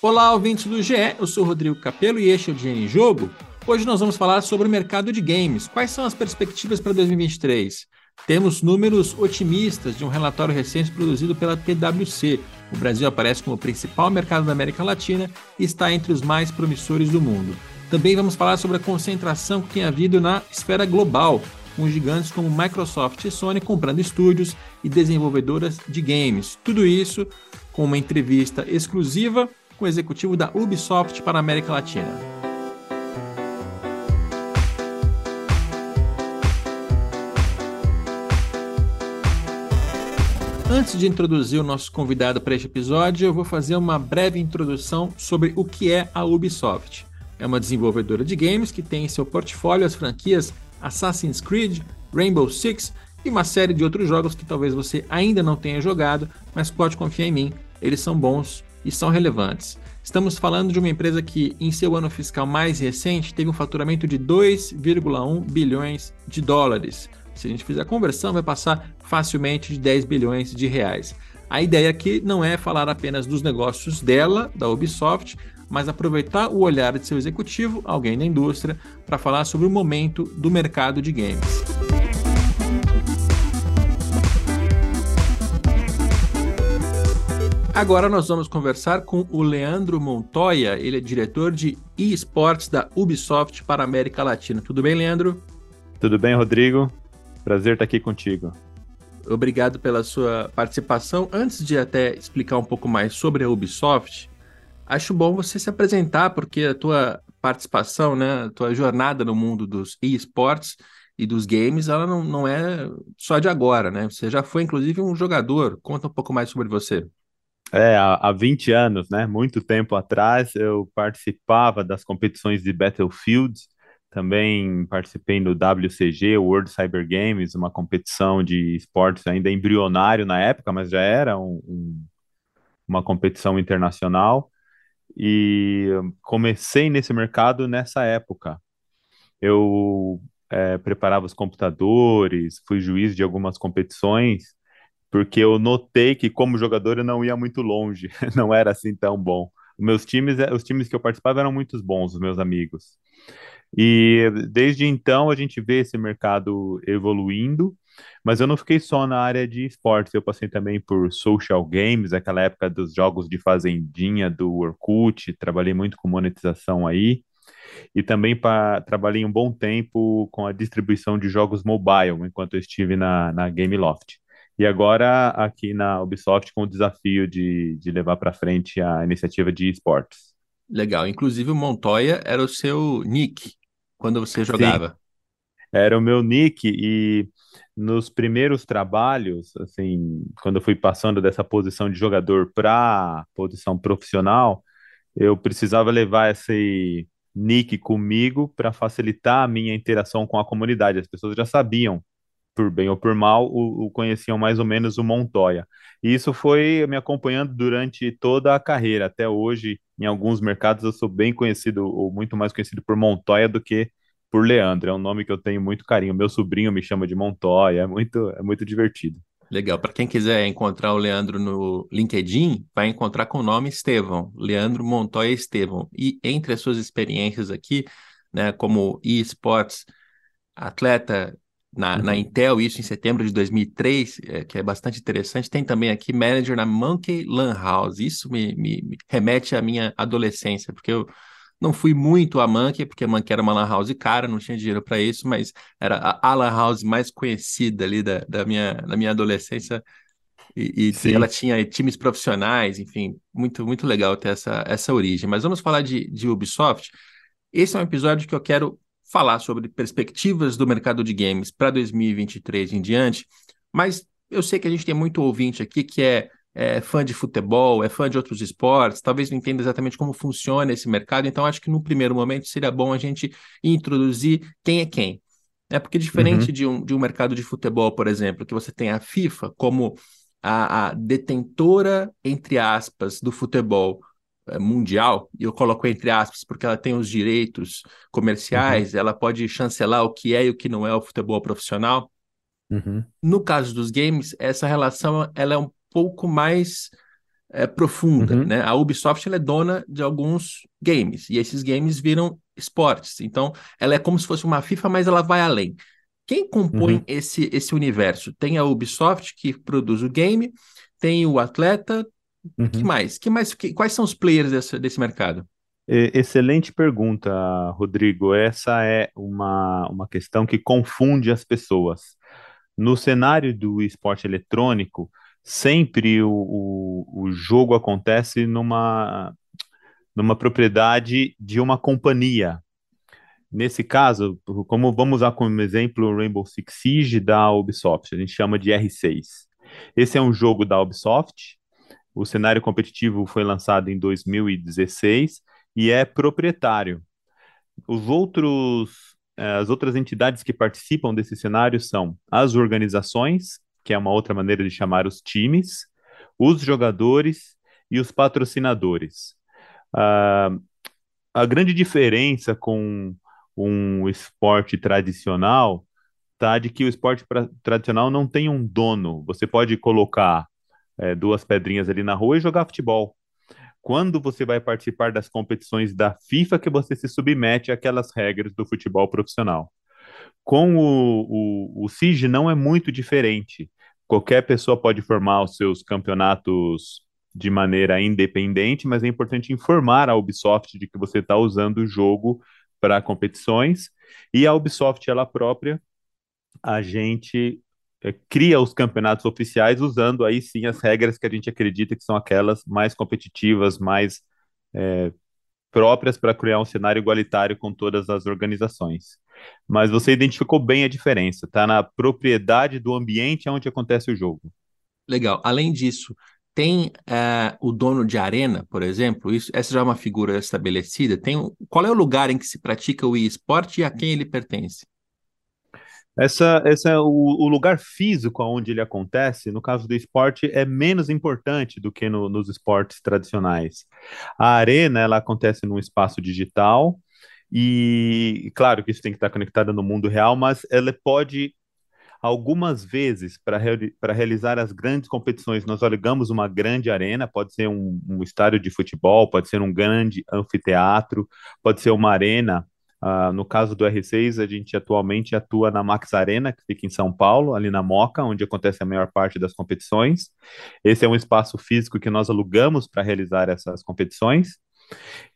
Olá, ouvintes do GE, eu sou Rodrigo Capello e este é o Dinheiro em Jogo. Hoje nós vamos falar sobre o mercado de games. Quais são as perspectivas para 2023? Temos números otimistas de um relatório recente produzido pela PwC. O Brasil aparece como o principal mercado da América Latina e está entre os mais promissores do mundo. Também vamos falar sobre a concentração que tem havido na esfera global, com gigantes como Microsoft e Sony comprando estúdios e desenvolvedoras de games. Tudo isso com uma entrevista exclusiva com o executivo da Ubisoft para a América Latina. Antes de introduzir o nosso convidado para este episódio, eu vou fazer uma breve introdução sobre o que é a Ubisoft. É uma desenvolvedora de games que tem em seu portfólio as franquias Assassin's Creed, Rainbow Six e uma série de outros jogos que talvez você ainda não tenha jogado, mas pode confiar em mim, eles são bons e são relevantes. Estamos falando de uma empresa que, em seu ano fiscal mais recente, teve um faturamento de 2,1 bilhões de dólares. Se a gente fizer a conversão, vai passar facilmente de 10 bilhões de reais. A ideia aqui não é falar apenas dos negócios dela, da Ubisoft, mas aproveitar o olhar de seu executivo, alguém da indústria, para falar sobre o momento do mercado de games. Agora nós vamos conversar com o Leandro Montoya, ele é diretor de eSports da Ubisoft para a América Latina. Tudo bem, Leandro? Tudo bem, Rodrigo? Prazer estar aqui contigo. Obrigado pela sua participação. Antes de até explicar um pouco mais sobre a Ubisoft, acho bom você se apresentar, porque a tua participação, né, a tua jornada no mundo dos esportes e dos games, ela não, não é só de agora, né? Você já foi, inclusive, um jogador. Conta um pouco mais sobre você. É, há, há 20 anos, né? Muito tempo atrás, eu participava das competições de Battlefield, também participei do WCG, World Cyber Games, uma competição de esportes ainda embrionário na época, mas já era um, um, uma competição internacional e comecei nesse mercado nessa época. Eu é, preparava os computadores, fui juiz de algumas competições, porque eu notei que como jogador eu não ia muito longe, não era assim tão bom. Os meus times, os times que eu participava eram muito bons, os meus amigos. E desde então a gente vê esse mercado evoluindo, mas eu não fiquei só na área de esportes, eu passei também por social games, aquela época dos jogos de fazendinha do Orkut, trabalhei muito com monetização aí, e também pra, trabalhei um bom tempo com a distribuição de jogos mobile, enquanto eu estive na, na Gameloft. E agora aqui na Ubisoft com o desafio de, de levar para frente a iniciativa de esportes. Legal. Inclusive o Montoya era o seu nick quando você jogava. Sim. Era o meu nick e nos primeiros trabalhos, assim, quando eu fui passando dessa posição de jogador para posição profissional, eu precisava levar esse nick comigo para facilitar a minha interação com a comunidade. As pessoas já sabiam, por bem ou por mal, o, o conheciam mais ou menos o Montoya. E isso foi me acompanhando durante toda a carreira. Até hoje, em alguns mercados, eu sou bem conhecido, ou muito mais conhecido por Montoya do que por Leandro. É um nome que eu tenho muito carinho. Meu sobrinho me chama de Montoya, é muito, é muito divertido. Legal. Para quem quiser encontrar o Leandro no LinkedIn, vai encontrar com o nome Estevão, Leandro Montoya Estevão. E entre as suas experiências aqui, né, como esports, atleta na, uhum. na Intel, isso em setembro de 2003, é, que é bastante interessante, tem também aqui manager na Monkey Lan House. Isso me, me, me remete à minha adolescência, porque eu não fui muito a Monkey, porque a Monkey era uma lan house cara, não tinha dinheiro para isso, mas era a, a lan house mais conhecida ali da, da, minha, da minha adolescência. E, e ela tinha times profissionais, enfim, muito, muito legal ter essa, essa origem. Mas vamos falar de, de Ubisoft. Esse é um episódio que eu quero falar sobre perspectivas do mercado de games para 2023 em diante, mas eu sei que a gente tem muito ouvinte aqui que é é fã de futebol, é fã de outros esportes, talvez não entenda exatamente como funciona esse mercado, então acho que no primeiro momento seria bom a gente introduzir quem é quem. É porque diferente uhum. de, um, de um mercado de futebol, por exemplo, que você tem a FIFA como a, a detentora, entre aspas, do futebol mundial, e eu coloco entre aspas porque ela tem os direitos comerciais, uhum. ela pode chancelar o que é e o que não é o futebol profissional. Uhum. No caso dos games, essa relação ela é um pouco mais é, profunda, uhum. né? A Ubisoft é dona de alguns games e esses games viram esportes. Então, ela é como se fosse uma FIFA, mas ela vai além. Quem compõe uhum. esse, esse universo? Tem a Ubisoft que produz o game, tem o atleta. Uhum. que mais? Que mais? Que, quais são os players desse, desse mercado? Excelente pergunta, Rodrigo. Essa é uma, uma questão que confunde as pessoas. No cenário do esporte eletrônico, sempre o, o, o jogo acontece numa, numa propriedade de uma companhia. Nesse caso, como vamos usar como exemplo o Rainbow Six Siege da Ubisoft, a gente chama de R6. Esse é um jogo da Ubisoft. O cenário competitivo foi lançado em 2016 e é proprietário. Os outros, eh, as outras entidades que participam desse cenário são as organizações, que é uma outra maneira de chamar os times, os jogadores e os patrocinadores. Uh, a grande diferença com um esporte tradicional tá de que o esporte tradicional não tem um dono. Você pode colocar é, duas pedrinhas ali na rua e jogar futebol quando você vai participar das competições da FIFA que você se submete àquelas regras do futebol profissional. Com o, o, o CIG não é muito diferente. Qualquer pessoa pode formar os seus campeonatos de maneira independente, mas é importante informar a Ubisoft de que você está usando o jogo para competições e a Ubisoft ela própria a gente cria os campeonatos oficiais usando aí sim as regras que a gente acredita que são aquelas mais competitivas, mais é, próprias para criar um cenário igualitário com todas as organizações. Mas você identificou bem a diferença, está na propriedade do ambiente onde acontece o jogo. Legal. Além disso, tem é, o dono de arena, por exemplo, isso, essa já é uma figura estabelecida. Tem, qual é o lugar em que se pratica o esporte e a quem ele pertence? Essa, essa é o, o, lugar físico onde ele acontece, no caso do esporte, é menos importante do que no, nos esportes tradicionais. A arena, ela acontece num espaço digital, e claro que isso tem que estar conectado no mundo real, mas ela pode, algumas vezes, para reali realizar as grandes competições, nós alugamos uma grande arena, pode ser um, um estádio de futebol, pode ser um grande anfiteatro, pode ser uma arena Uh, no caso do R6, a gente atualmente atua na Max Arena, que fica em São Paulo, ali na Moca, onde acontece a maior parte das competições. Esse é um espaço físico que nós alugamos para realizar essas competições.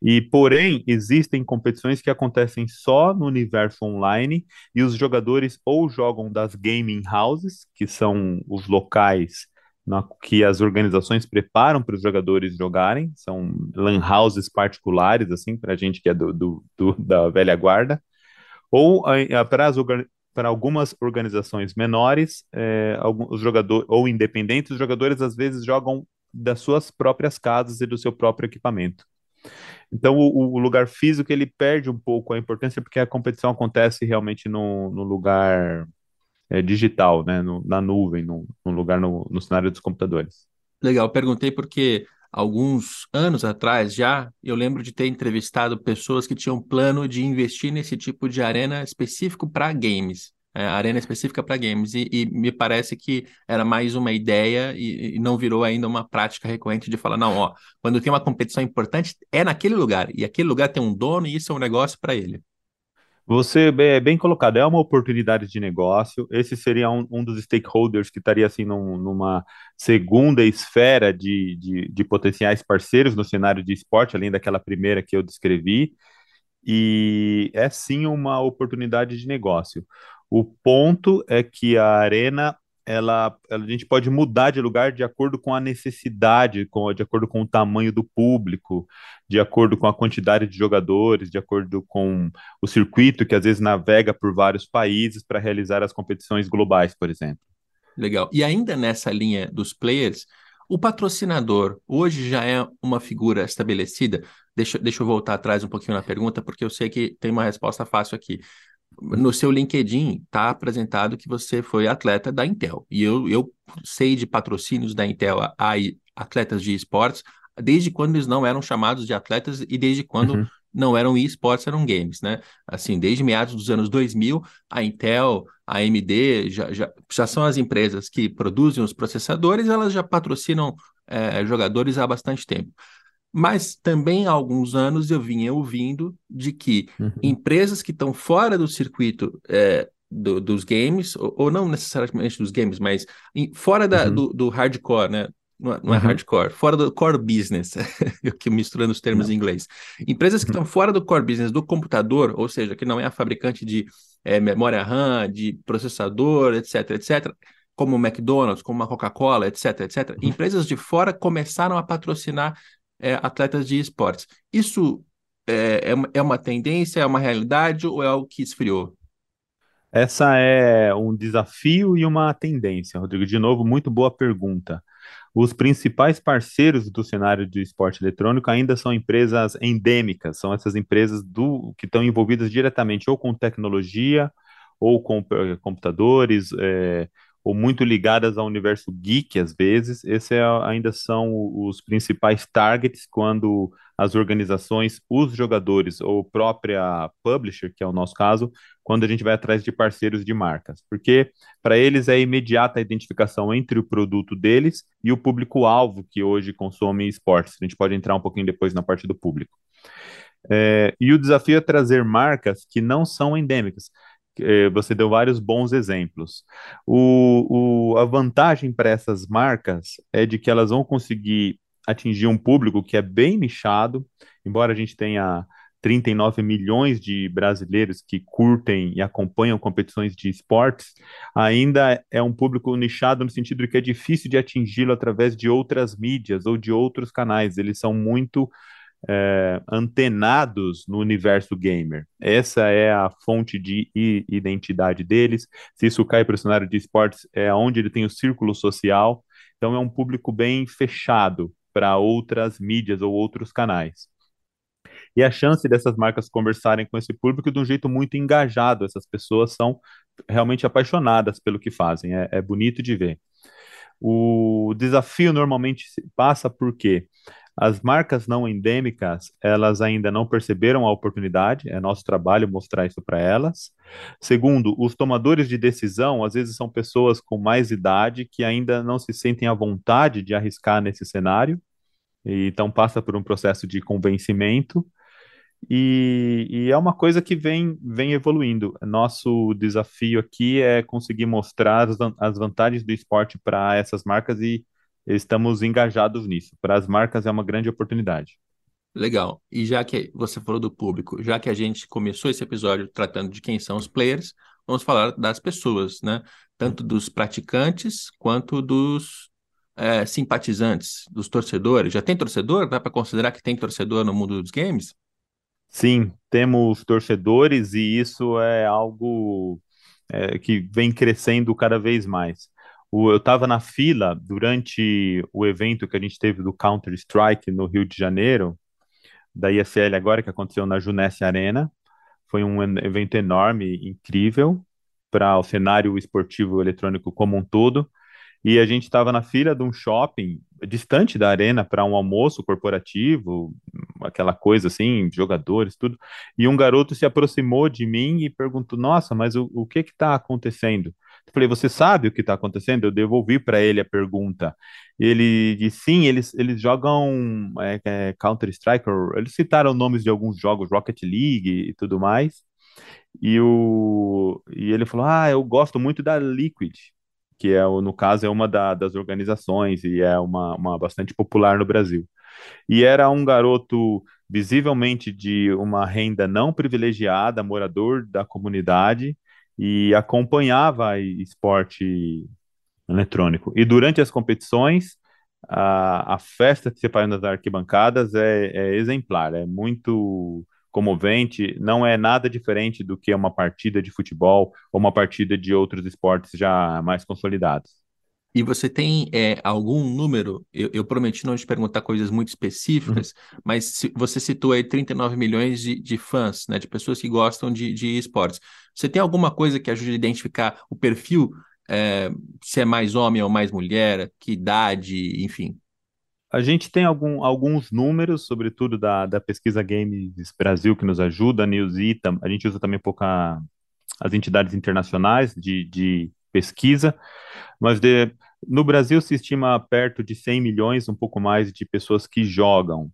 E, porém, existem competições que acontecem só no universo online e os jogadores ou jogam das gaming houses, que são os locais na, que as organizações preparam para os jogadores jogarem, são lan houses particulares, assim, para a gente que é do, do, do, da velha guarda, ou para, as, para algumas organizações menores, é, alguns jogadores, ou independentes, os jogadores às vezes jogam das suas próprias casas e do seu próprio equipamento. Então, o, o, lugar físico ele perde um pouco a importância porque a competição acontece realmente no, no lugar é, digital, né, no, na nuvem, no, no lugar no, no cenário dos computadores. Legal, perguntei porque alguns anos atrás já eu lembro de ter entrevistado pessoas que tinham plano de investir nesse tipo de arena específico para games. É, arena específica para games, e, e, me parece que era mais uma ideia e, e, não virou ainda uma prática recorrente de falar, não, ó, quando tem uma competição importante, é naquele lugar, e aquele lugar tem um dono e isso é um negócio para ele. Você é bem colocado, é uma oportunidade de negócio. Esse seria um, um dos stakeholders que estaria assim num, numa segunda esfera de, de, de, potenciais parceiros no cenário de esporte, além daquela primeira que eu descrevi. E é sim uma oportunidade de negócio. O ponto é que a arena ela, a gente pode mudar de lugar de acordo com a necessidade, com, de acordo com o tamanho do público, de acordo com a quantidade de jogadores, de acordo com o circuito que às vezes navega por vários países para realizar as competições globais, por exemplo. Legal. E ainda nessa linha dos players, o patrocinador hoje já é uma figura estabelecida? Deixa, deixa eu voltar atrás um pouquinho na pergunta, porque eu sei que tem uma resposta fácil aqui no seu LinkedIn está apresentado que você foi atleta da Intel. E eu, eu sei de patrocínios da Intel a, a atletas de esportes desde quando eles não eram chamados de atletas e desde quando uhum. não eram esportes, eram games, né? Assim, desde meados dos anos 2000, a Intel, a AMD já, já, já são as empresas que produzem os processadores, elas já patrocinam é, jogadores há bastante tempo. Mas também há alguns anos eu vinha ouvindo de que uhum. empresas que estão fora do circuito é, do, dos games, ou, ou, não necessariamente dos games, mas em, fora da, uhum. do, do, hardcore, né? Não, é, não é uhum. hardcore, fora do core business, eu que misturando os termos não. em inglês. Empresas que uhum. estão fora do core business do computador, ou seja, que não é a fabricante de é, memória RAM, de processador, etc, etc, como o McDonald's, como a Coca-Cola, etc, etc. Uhum. Empresas de fora começaram a patrocinar é, atletas de esportes. Isso é, é, é uma tendência, é uma realidade ou é algo que esfriou? Essa é um desafio e uma tendência, Rodrigo. De novo, muito boa pergunta. Os principais parceiros do cenário de esporte eletrônico ainda são empresas endêmicas, são essas empresas do, que estão envolvidas diretamente ou com tecnologia, ou com eh, computadores, é, ou muito ligadas ao universo geek, às vezes. Esses é, ainda são os principais targets quando as organizações, os jogadores ou própria publisher, que é o nosso caso, quando a gente vai atrás de parceiros de marcas, porque para eles é imediata a identificação entre o produto deles e o público-alvo que hoje consome esportes. A gente pode entrar um pouquinho depois na parte do público. É, e o desafio é trazer marcas que não são endêmicas. É, você deu vários bons exemplos. O, o, a vantagem para essas marcas é de que elas vão conseguir atingir um público que é bem nichado, embora a gente tenha 39 milhões de brasileiros que curtem e acompanham competições de esportes, ainda é um público nichado no sentido de que é difícil de atingi-lo através de outras mídias ou de outros canais. Eles são muito é, antenados no universo gamer. Essa é a fonte de identidade deles. Se isso cai para o cenário de esportes, é onde ele tem o círculo social. Então, é um público bem fechado para outras mídias ou outros canais. E a chance dessas marcas conversarem com esse público de um jeito muito engajado. Essas pessoas são realmente apaixonadas pelo que fazem. É, é bonito de ver. O desafio normalmente passa por quê? As marcas não endêmicas, elas ainda não perceberam a oportunidade, é nosso trabalho mostrar isso para elas. Segundo, os tomadores de decisão, às vezes são pessoas com mais idade que ainda não se sentem à vontade de arriscar nesse cenário, e então passa por um processo de convencimento. E, e, é uma coisa que vem, vem evoluindo. Nosso desafio aqui é conseguir mostrar as, as vantagens do esporte para essas marcas e estamos engajados nisso. Para as marcas é uma grande oportunidade. Legal. E já que você falou do público, já que a gente começou esse episódio tratando de quem são os players, vamos falar das pessoas, né? Tanto dos praticantes quanto dos é, simpatizantes, dos torcedores. Já tem torcedor? Dá para considerar que tem torcedor no mundo dos games? Sim, temos torcedores e isso é algo é, que vem crescendo cada vez mais. Eu estava na fila durante o evento que a gente teve do Counter Strike no Rio de Janeiro, da ISL agora, que aconteceu na Junesse Arena. Foi um evento enorme, incrível, para o cenário esportivo eletrônico como um todo. E a gente estava na fila de um shopping distante da arena para um almoço corporativo, aquela coisa assim, jogadores, tudo. E um garoto se aproximou de mim e perguntou: Nossa, mas o, o que está acontecendo? Eu falei: Você sabe o que está acontecendo? Eu devolvi para ele a pergunta. Ele disse: Sim, eles, eles jogam é, é, Counter-Strike, eles citaram nomes de alguns jogos, Rocket League e tudo mais. E, o, e ele falou: Ah, eu gosto muito da Liquid que é, no caso, é uma da, das organizações e é uma, uma bastante popular no Brasil. E era um garoto visivelmente de uma renda não privilegiada, morador da comunidade, e acompanhava esporte eletrônico. E durante as competições, a, a festa que se faz nas arquibancadas é, é exemplar, é muito comovente, não é nada diferente do que uma partida de futebol ou uma partida de outros esportes já mais consolidados. E você tem é, algum número? Eu, eu, prometi não te perguntar coisas muito específicas, uhum. mas se, você citou aí 39 milhões de, de fãs, né, de pessoas que gostam de, de esportes. Você tem alguma coisa que ajude a identificar o perfil, é, se é mais homem ou mais mulher, que idade, enfim? A gente tem algum, alguns números, sobretudo da, da pesquisa Games Brasil, que nos ajuda, a Newsy, a gente usa também um pouco a, as entidades internacionais de, de pesquisa, mas de, No Brasil se estima perto de 100 milhões, um pouco mais, de pessoas que jogam.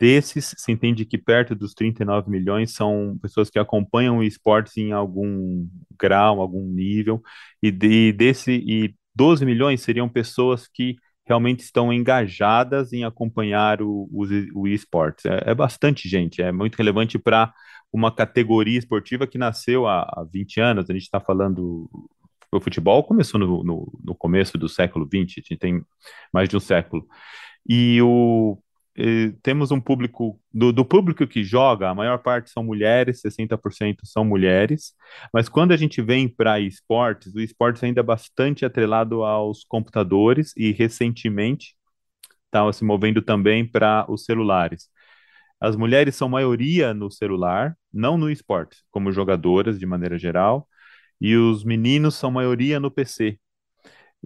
Desses, se entende que perto dos 39 milhões são pessoas que acompanham esportes em algum grau, algum nível, e de, desse e 12 milhões seriam pessoas que realmente estão engajadas em acompanhar o, o, o esportes. É, é bastante gente, é muito relevante para uma categoria esportiva que nasceu há, há 20 anos. A gente está falando. O futebol começou no, no, no começo do século XX, a gente tem mais de um século. E o, temos um público, do, do, público que joga, a maior parte são mulheres, 60% são mulheres, mas quando a gente vem para esportes, o esportes ainda é bastante atrelado aos computadores e recentemente está se movendo também para os celulares. As mulheres são maioria no celular, não no esporte, como jogadoras de maneira geral, e os meninos são maioria no PC,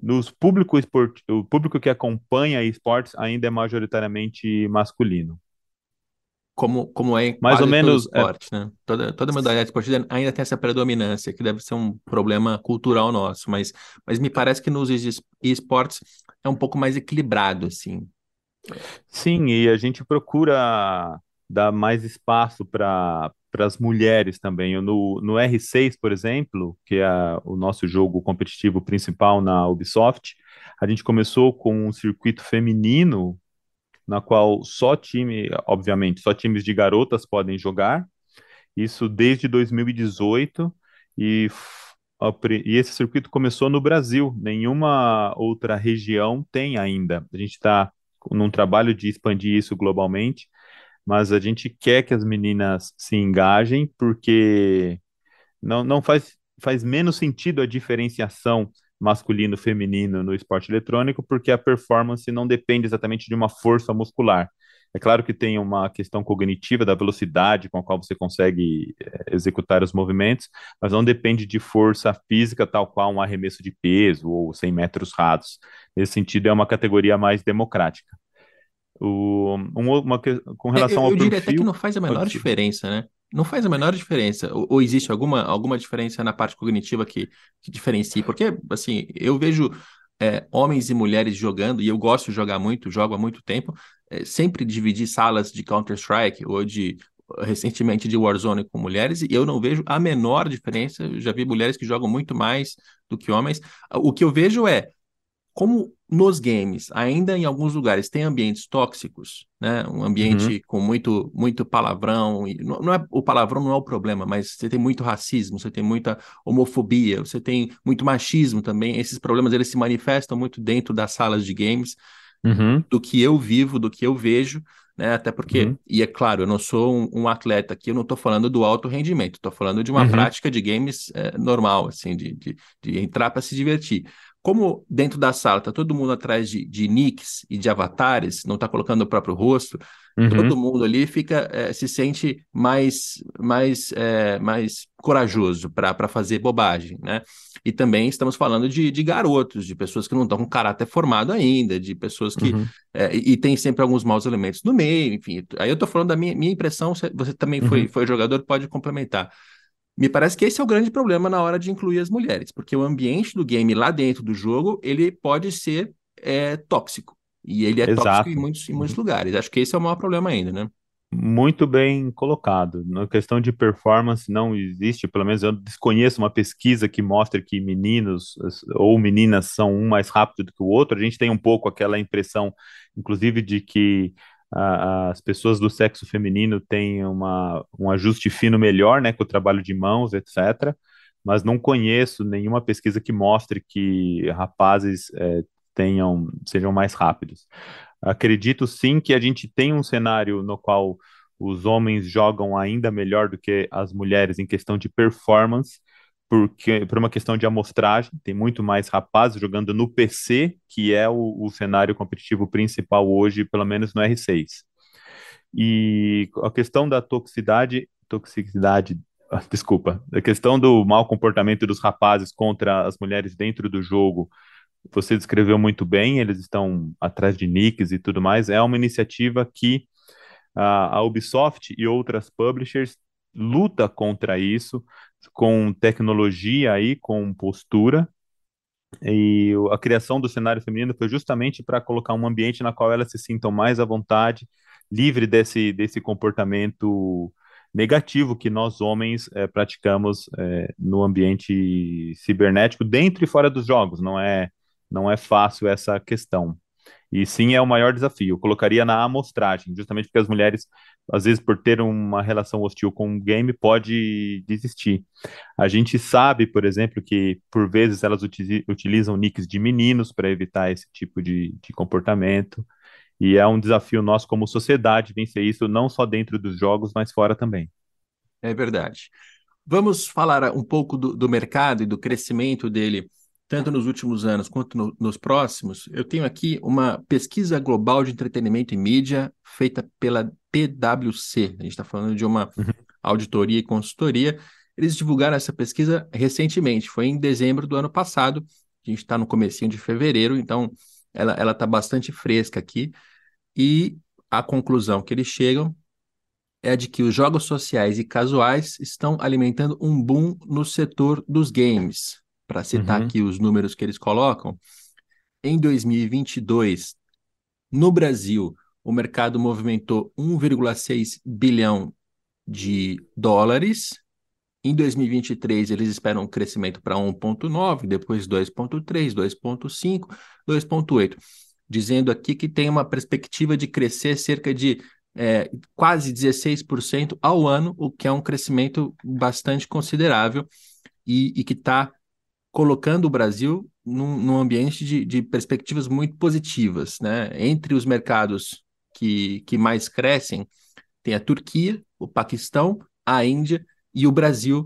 nos público esport... o público que acompanha esportes ainda é majoritariamente masculino. Como, como é Mais ou menos é esporte, é... né? Toda, toda modalidade esportiva ainda tem essa predominância, que deve ser um problema cultural nosso, mas, mas me parece que nos esportes é um pouco mais equilibrado, assim. Sim, e a gente procura dar mais espaço para para as mulheres também. No, no R6, por exemplo, que é o nosso jogo competitivo principal na Ubisoft, a gente começou com um circuito feminino, na qual só time, obviamente, só times de garotas podem jogar. Isso desde 2018 e e esse circuito começou no Brasil, nenhuma outra região tem ainda. A gente está num trabalho de expandir isso globalmente, mas a gente quer que as meninas se engajem, porque não, não faz, faz menos sentido a diferenciação masculino-feminino no esporte eletrônico, porque a performance não depende exatamente de uma força muscular. É claro que tem uma questão cognitiva da velocidade com a qual você consegue é, executar os movimentos, mas não depende de força física, tal qual um arremesso de peso ou 100 metros rasos. Nesse sentido, é uma categoria mais democrática. O, uma, com relação eu, eu ao diria perfil, até que não faz a menor diferença, né? Não faz a menor diferença. Ou, ou, existe alguma, alguma diferença na parte cognitiva que, que diferencie? Porque, assim, eu vejo é, homens e mulheres jogando, e eu gosto de jogar muito, jogo há muito tempo, é, sempre dividir salas de Counter-Strike ou de recentemente de Warzone com mulheres, e eu não vejo a menor diferença. Eu já vi mulheres que jogam muito mais do que homens. O que eu vejo é como nos games, ainda em alguns lugares tem ambientes tóxicos, né? Um ambiente uhum. com muito muito palavrão, e não, não, é o palavrão não é o problema, mas você tem muito racismo, você tem muita homofobia, você tem muito machismo também. Esses problemas eles se manifestam muito dentro das salas de games, uhum. do que eu vivo, do que eu vejo. Né? Até porque, uhum. e é claro, eu não sou um, um atleta aqui, eu não estou falando do alto rendimento, estou falando de uma uhum. prática de games é, normal, assim, de, de, de entrar para se divertir como dentro da sala está todo mundo atrás de, de nicks e de avatares, não está colocando o próprio rosto, uhum. todo mundo ali fica é, se sente mais mais é, mais corajoso para fazer bobagem, né? E também estamos falando de, de garotos, de pessoas que não estão com caráter formado ainda, de pessoas que uhum. é, e, tem sempre alguns maus elementos no meio, enfim. Aí eu estou falando da minha, minha impressão, você também foi, uhum. foi jogador, pode complementar. Me parece que esse é o grande problema na hora de incluir as mulheres, porque o ambiente do game lá dentro do jogo, ele pode ser é, tóxico. E ele é Exato. tóxico em muitos, em muitos uhum. lugares. Acho que esse é o maior problema ainda, né? Muito bem colocado. Na questão de performance, não existe, pelo menos eu desconheço uma pesquisa que mostre que meninos ou meninas são um mais rápido do que o outro. A gente tem um pouco aquela impressão, inclusive, de que as pessoas do sexo feminino têm uma, um ajuste fino melhor, né, com o trabalho de mãos, etc. Mas não conheço nenhuma pesquisa que mostre que rapazes é, tenham, sejam mais rápidos. Acredito sim que a gente tem um cenário no qual os homens jogam ainda melhor do que as mulheres em questão de performance, porque por uma questão de amostragem, tem muito mais rapazes jogando no PC, que é o, o cenário competitivo principal hoje, pelo menos no R6. E a questão da toxicidade, toxicidade, desculpa, a questão do mau comportamento dos rapazes contra as mulheres dentro do jogo, você descreveu muito bem, eles estão atrás de nicks e tudo mais, é uma iniciativa que a, a Ubisoft e outras publishers luta contra isso, com tecnologia aí, com postura, E a criação do cenário feminino foi justamente para colocar um ambiente na qual elas se sintam mais à vontade, livre desse, desse comportamento negativo que nós homens é, praticamos é, no ambiente cibernético, dentro e fora dos jogos. Não é, não é fácil essa questão. E sim é o maior desafio. Eu colocaria na amostragem, justamente porque as mulheres, às vezes, por ter uma relação hostil com o game, pode desistir. A gente sabe, por exemplo, que por vezes elas utilizam nicks de meninos para evitar esse tipo de, de comportamento. E é um desafio nosso como sociedade vencer isso, não só dentro dos jogos, mas fora também. É verdade. Vamos falar um pouco do, do mercado e do crescimento dele tanto nos últimos anos quanto no, nos próximos, eu tenho aqui uma pesquisa global de entretenimento e mídia feita pela PwC. A gente está falando de uma uhum. auditoria e consultoria. Eles divulgaram essa pesquisa recentemente, foi em dezembro do ano passado. A gente está no comecinho de fevereiro, então ela está bastante fresca aqui. E a conclusão que eles chegam é de que os jogos sociais e casuais estão alimentando um boom no setor dos games para citar uhum. aqui os números que eles colocam, em 2022, no Brasil, o mercado movimentou 1,6 bilhão de dólares. Em 2023, eles esperam um crescimento para 1,9, depois 2,3, 2,5, 2,8, dizendo aqui que tem uma perspectiva de crescer cerca de é, quase 16% ao ano, o que é um crescimento bastante considerável e, e que está colocando o Brasil num, num ambiente de, de, perspectivas muito positivas. Né? Entre os mercados que, que mais crescem, tem a Turquia, o Paquistão, a Índia e o Brasil.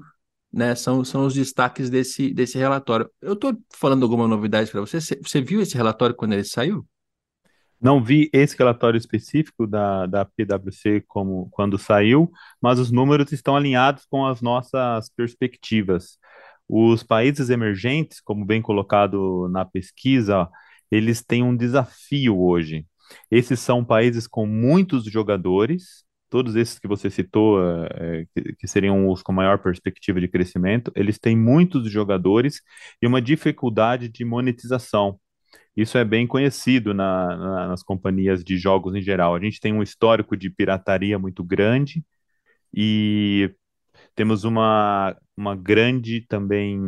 Né, são, são os destaques desse, desse relatório. Eu estou falando alguma novidade para você? Você viu esse relatório quando ele saiu? Não vi esse relatório específico da, da PwC como quando saiu, mas os números estão alinhados com as nossas perspectivas. Os países emergentes, como bem colocado na pesquisa, eles têm um desafio hoje. Esses são países com muitos jogadores, todos esses que você citou, é, que, seriam os com maior perspectiva de crescimento, eles têm muitos jogadores e uma dificuldade de monetização. Isso é bem conhecido na, na, nas companhias de jogos em geral. A gente tem um histórico de pirataria muito grande e temos uma, uma grande também,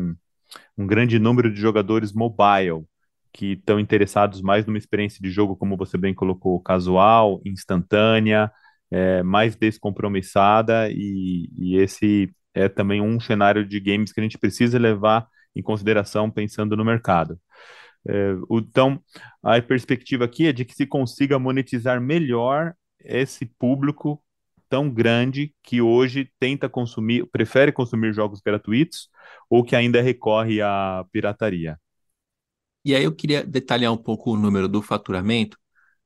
um grande número de jogadores mobile, que estão interessados mais numa experiência de jogo, como você bem colocou, casual, instantânea, é, mais descompromissada, e, e esse é também um cenário de games que a gente precisa levar em consideração pensando no mercado. É, então, a perspectiva aqui é de que se consiga monetizar melhor esse público tão grande que hoje tenta consumir, prefere consumir jogos gratuitos ou que ainda recorre à pirataria. E aí eu queria detalhar um pouco o número do faturamento.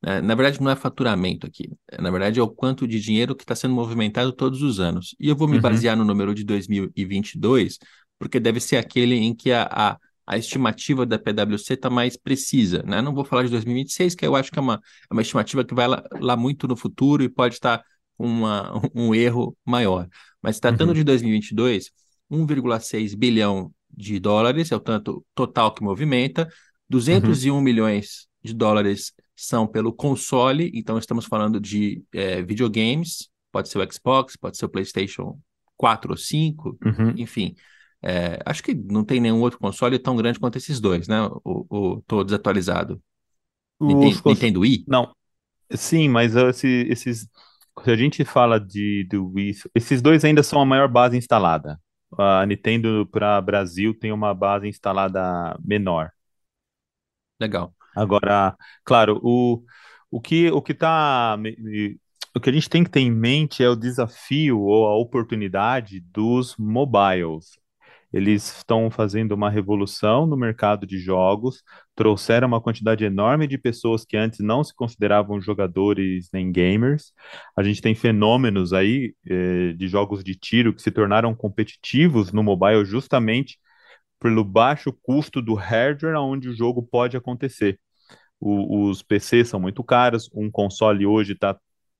Né? Na verdade, não é faturamento aqui. Na verdade, é o quanto de dinheiro que está sendo movimentado todos os anos. E eu vou me uhum. basear no número de 2022, porque deve ser aquele em que a, a, a estimativa da PwC está mais precisa. Né? Não vou falar de 2026, que eu acho que é uma, é uma estimativa que vai lá, lá muito no futuro e pode estar. Tá uma, um erro maior. Mas tratando uhum. de 2022, 1,6 bilhão de dólares é o tanto total que movimenta, 201 uhum. milhões de dólares são pelo console, então estamos falando de é, videogames, pode ser o Xbox, pode ser o PlayStation 4 ou 5, uhum. enfim. É, acho que não tem nenhum outro console tão grande quanto esses dois, né? O, o desatualizado. Nintendo, cons... Nintendo Wii? Não. Sim, mas esse, esses se a gente fala de do Wii, esses dois ainda são a maior base instalada. A Nintendo para Brasil tem uma base instalada menor. Legal. Agora, claro, o, o que o que tá o que a gente tem que ter em mente é o desafio ou a oportunidade dos mobiles. Eles estão fazendo uma revolução no mercado de jogos, trouxeram uma quantidade enorme de pessoas que antes não se consideravam jogadores nem gamers. A gente tem fenômenos aí eh, de jogos de tiro que se tornaram competitivos no mobile justamente pelo baixo custo do hardware onde o jogo pode acontecer. O, os PCs são muito caros, um console hoje está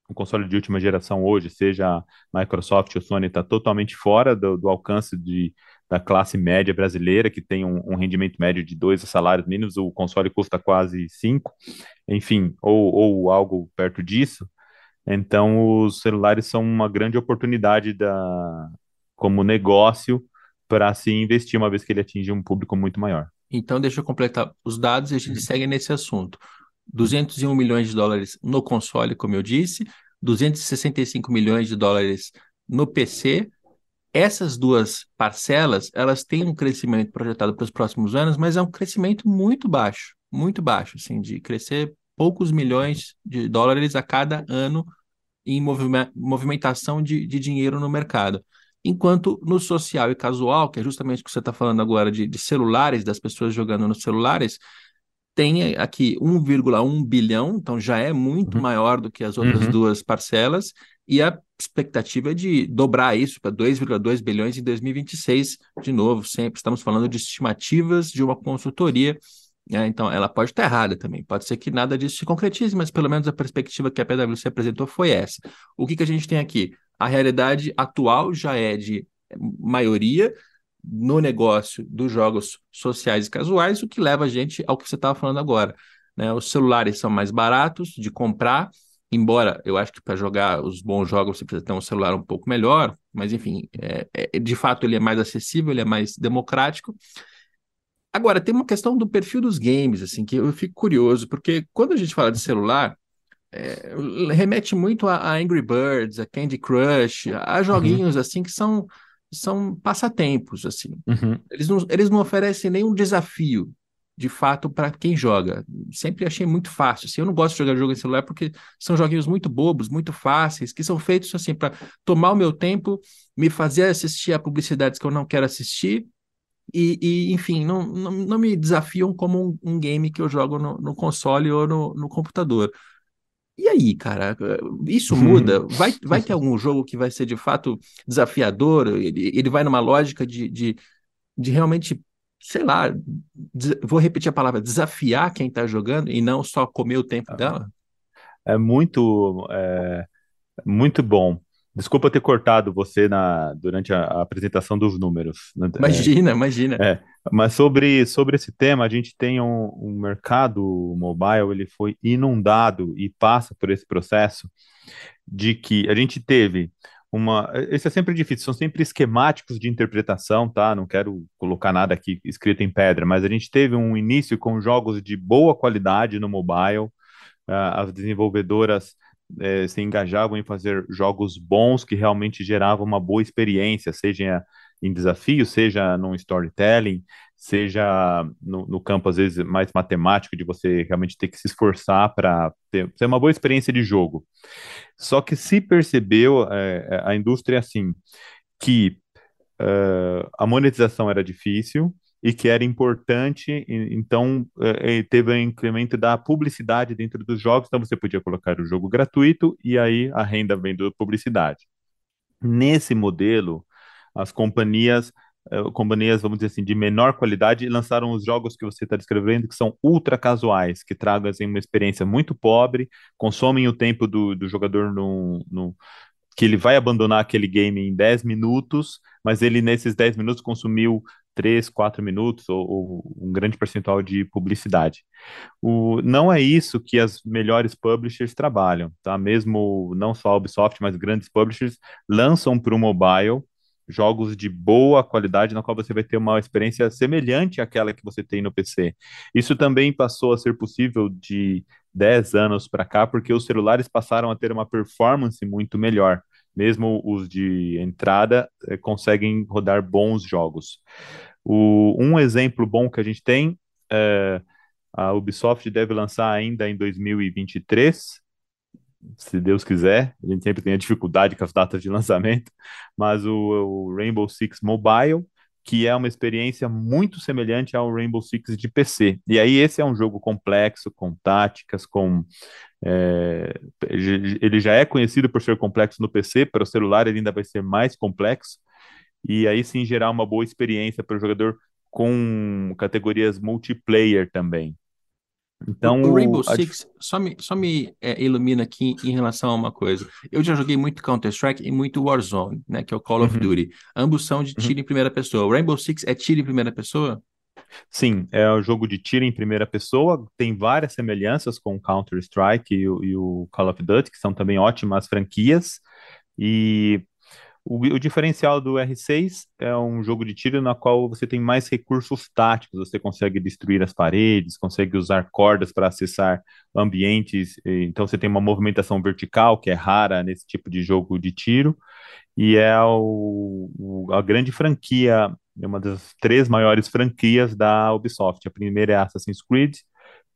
um console de última geração hoje, seja Microsoft ou Sony, está totalmente fora do, do alcance de, da classe média brasileira, que tem um, um rendimento médio de dois salários mínimos, o console custa quase cinco, enfim, ou, ou algo perto disso. Então, os celulares são uma grande oportunidade da, como negócio para se investir, uma vez que ele atinge um público muito maior. Então, deixa eu completar os dados e a gente segue nesse assunto. 201 milhões de dólares no console, como eu disse, 265 milhões de dólares no PC. Essas duas parcelas, elas têm um crescimento projetado para os próximos anos, mas é um crescimento muito baixo, muito baixo, assim, de crescer poucos milhões de dólares a cada ano em movimentação de, de dinheiro no mercado. Enquanto no social e casual, que é justamente o que você está falando agora de, de celulares, das pessoas jogando nos celulares, tem aqui 1,1 bilhão, então já é muito uhum. maior do que as outras uhum. duas parcelas, e a expectativa é de dobrar isso para 2,2 bilhões em 2026, de novo, sempre estamos falando de estimativas de uma consultoria, né? então ela pode estar errada também, pode ser que nada disso se concretize, mas pelo menos a perspectiva que a PwC apresentou foi essa. O que, que a gente tem aqui? A realidade atual já é de maioria, no negócio dos jogos sociais e casuais, o que leva a gente ao que você estava falando agora. Né? Os celulares são mais baratos de comprar, embora eu acho que para jogar os bons jogos você precisa ter um celular um pouco melhor, mas enfim, é, é, de fato ele é mais acessível, ele é mais democrático. Agora, tem uma questão do perfil dos games, assim, que eu fico curioso, porque quando a gente fala de celular, é, remete muito a, a, Angry Birds, a Candy Crush, a joguinhos uhum. assim que são são passatempos, assim. Uhum. Eles, não, eles não oferecem nenhum desafio, de fato, para quem joga. Sempre achei muito fácil. Assim, eu não gosto de jogar jogo em celular porque são joguinhos muito bobos, muito fáceis, que são feitos assim para tomar o meu tempo, me fazer assistir a publicidades que eu não quero assistir. E, e enfim, não, não, não, me desafiam como um, um, game que eu jogo no, no console ou no, no computador. E aí, cara, isso muda? Vai, vai ter algum jogo que vai ser de fato desafiador? Ele, ele vai numa lógica de, de, de realmente, sei lá, vou repetir a palavra, desafiar quem está jogando e não só comer o tempo ah, dela? É muito, é, muito bom. Desculpa ter cortado você na, durante a, a apresentação dos números. Né? Imagina, é, imagina. É, mas sobre, sobre esse tema, a gente tem um, um, mercado mobile, ele foi inundado e passa por esse processo de que a gente teve uma. Esse é sempre difícil, são sempre esquemáticos de interpretação, tá? Não quero colocar nada aqui escrito em pedra, mas a gente teve um início com jogos de boa qualidade no mobile, uh, as desenvolvedoras é, se engajavam em fazer jogos bons que realmente geravam uma boa experiência, seja em desafio, seja no storytelling, seja no, no, campo, às vezes, mais matemático, de você realmente ter que se esforçar para ter, ter, uma boa experiência de jogo. Só que se percebeu é, a indústria assim, que uh, a monetização era difícil, e que era importante, então é, é, teve o incremento da publicidade dentro dos jogos, então você podia colocar o jogo gratuito e aí a renda vem da publicidade. Nesse modelo, as companhias, é, companhias, vamos dizer assim, de menor qualidade lançaram os jogos que você está descrevendo, que são ultra casuais, que tragam assim, uma experiência muito pobre, consomem o tempo do, do jogador no, no, que ele vai abandonar aquele game em 10 minutos, mas ele nesses 10 minutos consumiu 3, 4 minutos ou, ou, um grande percentual de publicidade. O, não é isso que as melhores publishers trabalham, tá? Mesmo não só a Ubisoft, mas grandes publishers lançam para o mobile jogos de boa qualidade, na qual você vai ter uma experiência semelhante àquela que você tem no PC. Isso também passou a ser possível de 10 anos para cá, porque os celulares passaram a ter uma performance muito melhor mesmo os de entrada, é, conseguem rodar bons jogos. O, um exemplo bom que a gente tem, é, a Ubisoft deve lançar ainda em 2023, se Deus quiser, a gente sempre tem a dificuldade com as datas de lançamento, mas o, o Rainbow Six Mobile, que é uma experiência muito semelhante ao Rainbow Six de PC. E aí esse é um jogo complexo, com táticas, com é, ele já é conhecido por ser complexo no PC, para o celular ele ainda vai ser mais complexo, e aí sim gerar uma boa experiência para o jogador com categorias multiplayer também. Então, o, Rainbow a, Six só me, só me é, ilumina aqui em relação a uma coisa. Eu já joguei muito Counter-Strike e muito Warzone, né? Que é o Call of uhum, Duty. Ambos são de uhum. tiro em primeira pessoa. O Rainbow Six é tiro em primeira pessoa? Sim, é um jogo de tiro em primeira pessoa, tem várias semelhanças com o Counter-Strike e, e, o Call of Duty, que são também ótimas franquias. E o, o, diferencial do R6 é um jogo de tiro na qual você tem mais recursos táticos, você consegue destruir as paredes, consegue usar cordas para acessar ambientes, então você tem uma movimentação vertical que é rara nesse tipo de jogo de tiro, e é o, o, a grande franquia, é uma das três maiores franquias da Ubisoft. A primeira é Assassin's Creed,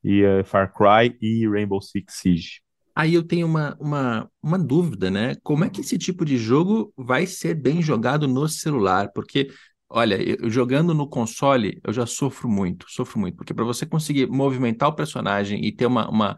e é Far Cry e Rainbow Six Siege. Aí eu tenho uma, uma, uma dúvida, né? Como é que esse tipo de jogo vai ser bem jogado no celular? Porque, olha, eu, jogando no console, eu já sofro muito, sofro muito. Porque para você conseguir movimentar o personagem e ter uma, uma,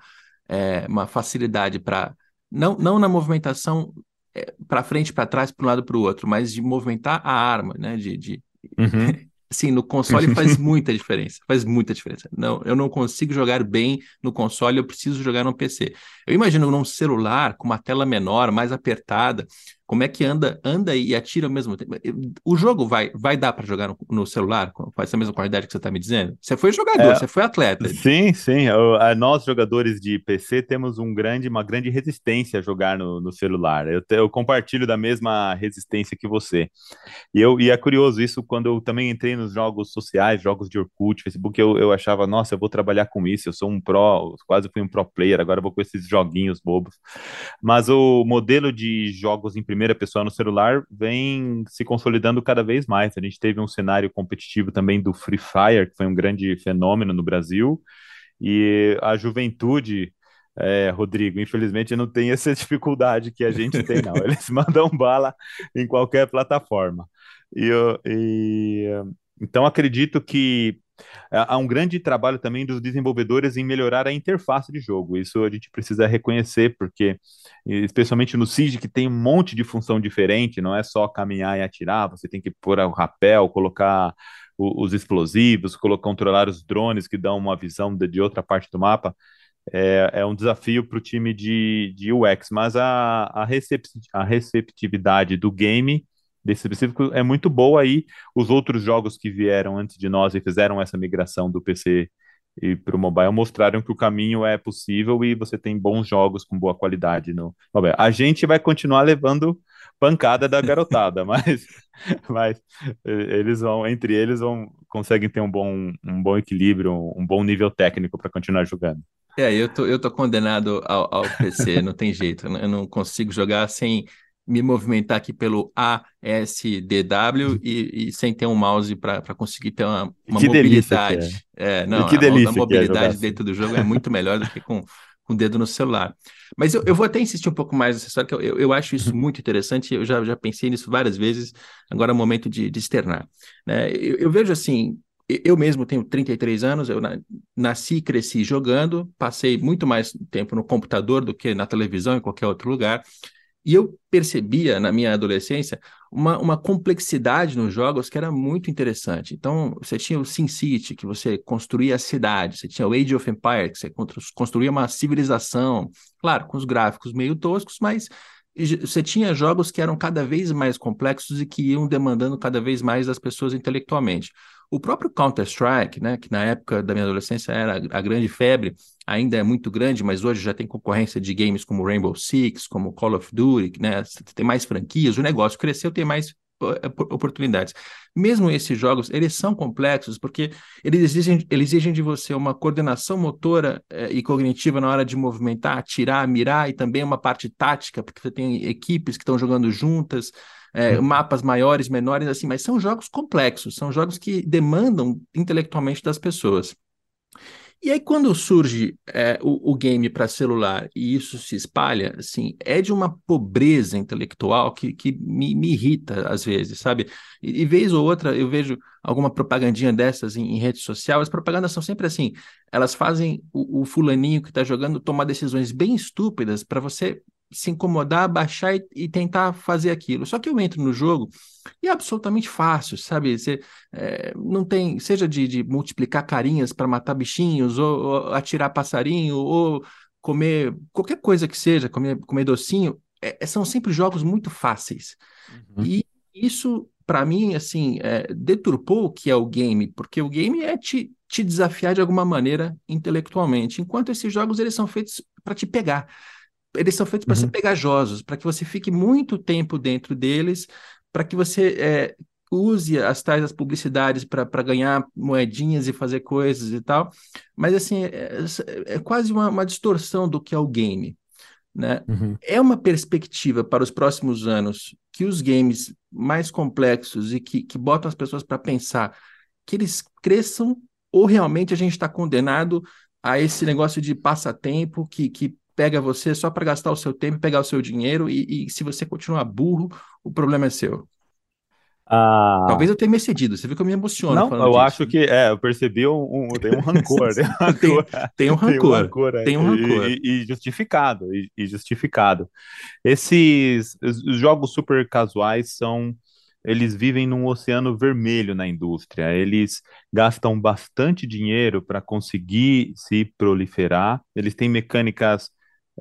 é, uma facilidade para. Não, não na movimentação é, para frente, para trás, para um lado para o outro, mas de movimentar a arma, né? De, de... Uhum. Sim, no console faz muita diferença, faz muita diferença. Não, eu não consigo jogar bem no console, eu preciso jogar no PC. Eu imagino num celular com uma tela menor, mais apertada, como é que anda, anda e atira ao mesmo tempo. O jogo vai, vai dar para jogar no, no, celular com essa mesma qualidade que você está me dizendo? Você foi jogador, é, você foi atleta. Sim, sim. nós jogadores de PC temos um grande, uma grande resistência a jogar no, no celular. Eu, eu, compartilho da mesma resistência que você. E, eu, e é curioso isso quando eu também entrei nos jogos sociais, jogos de Orkut, Facebook, eu, eu achava, nossa, eu vou trabalhar com isso. Eu sou um pro, quase fui um pro player. Agora eu vou com esses joguinhos bobos. Mas o modelo de jogos em primeiro primeira pessoa no celular vem se consolidando cada vez mais. A gente teve um cenário competitivo também do Free Fire, que foi um grande fenômeno no Brasil, e a juventude. É, Rodrigo, infelizmente não tem essa dificuldade que a gente tem, não. Eles mandam bala em qualquer plataforma. E, e então acredito que há um grande trabalho também dos desenvolvedores em melhorar a interface de jogo. Isso a gente precisa reconhecer, porque, especialmente no Siege, que tem um monte de função diferente, não é só caminhar e atirar, você tem que pôr o rapel, colocar os explosivos, controlar os drones que dão uma visão de, outra parte do mapa. É, é um desafio para o time de, de UX, mas a, a, a receptividade do game desse específico é muito boa aí. Os outros jogos que vieram antes de nós e fizeram essa migração do PC e para o mobile mostraram que o caminho é possível e você tem bons jogos com boa qualidade no mobile. A gente vai continuar levando pancada da garotada, mas, mas eles vão, entre eles, vão conseguem ter um bom, um bom equilíbrio, um bom nível técnico para continuar jogando. É, eu tô, eu tô condenado ao, ao PC, não tem jeito, eu não consigo jogar sem me movimentar aqui pelo ASDW e, e sem ter um mouse para conseguir ter uma, uma mobilidade. É. é. não, que delícia a, a mobilidade é dentro do jogo é muito melhor do que com, com o dedo no celular. Mas eu, eu vou até insistir um pouco mais nessa história, que eu, eu, eu acho isso muito interessante, eu já, já pensei nisso várias vezes, agora é o momento de, de externar. Né? Eu, eu vejo assim, eu mesmo tenho 33 anos, eu nasci e cresci jogando, passei muito mais tempo no computador do que na televisão, em qualquer outro lugar. E eu percebia na minha adolescência uma, uma complexidade nos jogos que era muito interessante. Então, você tinha o SimCity, que você construía a cidade, você tinha o Age of Empires, que você construía uma civilização, claro, com os gráficos meio toscos, mas você tinha jogos que eram cada vez mais complexos e que iam demandando cada vez mais das pessoas intelectualmente. O próprio Counter-Strike, né, que na época da minha adolescência era a grande febre, ainda é muito grande, mas hoje já tem concorrência de games como Rainbow Six, como Call of Duty, né, tem mais franquias, o negócio cresceu, tem mais eh, oportunidades. Mesmo esses jogos, eles são complexos porque eles exigem, eles exigem de você uma coordenação motora eh, e cognitiva na hora de movimentar, atirar, mirar e também uma parte tática, porque você tem equipes que estão jogando juntas, é, mapas maiores, menores, assim, mas são jogos complexos, são jogos que demandam intelectualmente das pessoas. E aí, quando surge é, o, o, game para celular e isso se espalha, assim, é de uma pobreza intelectual que, que me, me irrita às vezes, sabe? E, e, vez ou outra eu vejo alguma propagandinha dessas em, em rede social, as propagandas são sempre assim, elas fazem o, o fulaninho que está jogando tomar decisões bem estúpidas para você se incomodar, baixar e, e, tentar fazer aquilo. Só que eu entro no jogo e é absolutamente fácil, sabe? Você é, não tem, seja de, de multiplicar carinhas para matar bichinhos, ou, ou, atirar passarinho, ou comer qualquer coisa que seja, comer, comer docinho, é, é são sempre jogos muito fáceis. Uhum. E isso, para mim, assim, é, deturpou o que é o game, porque o game é te, te desafiar de alguma maneira intelectualmente, enquanto esses jogos eles são feitos para te pegar. Eles são feitos para uhum. ser pegajosos, para que você fique muito tempo dentro deles, para que você é, use as tais as publicidades para ganhar moedinhas e fazer coisas e tal. Mas assim, é, é, é quase uma, uma, distorção do que é o game. Né? Uhum. É uma perspectiva para os próximos anos que os games mais complexos e que, que botam as pessoas para pensar que eles cresçam ou realmente a gente está condenado a esse negócio de passatempo que, que pega você só para gastar o seu tempo, pegar o seu dinheiro e, e, se você continuar burro, o problema é seu. Ah, Talvez eu tenha me excedido, você viu que eu me emociono. Não, eu disso. acho que, é, eu percebi um, um tem um rancor. tem, um rancor tem, um rancor. Tem um rancor. E, e, justificado, e, e, justificado. Esses os jogos super casuais são, eles vivem num oceano vermelho na indústria. Eles gastam bastante dinheiro para conseguir se proliferar. Eles têm mecânicas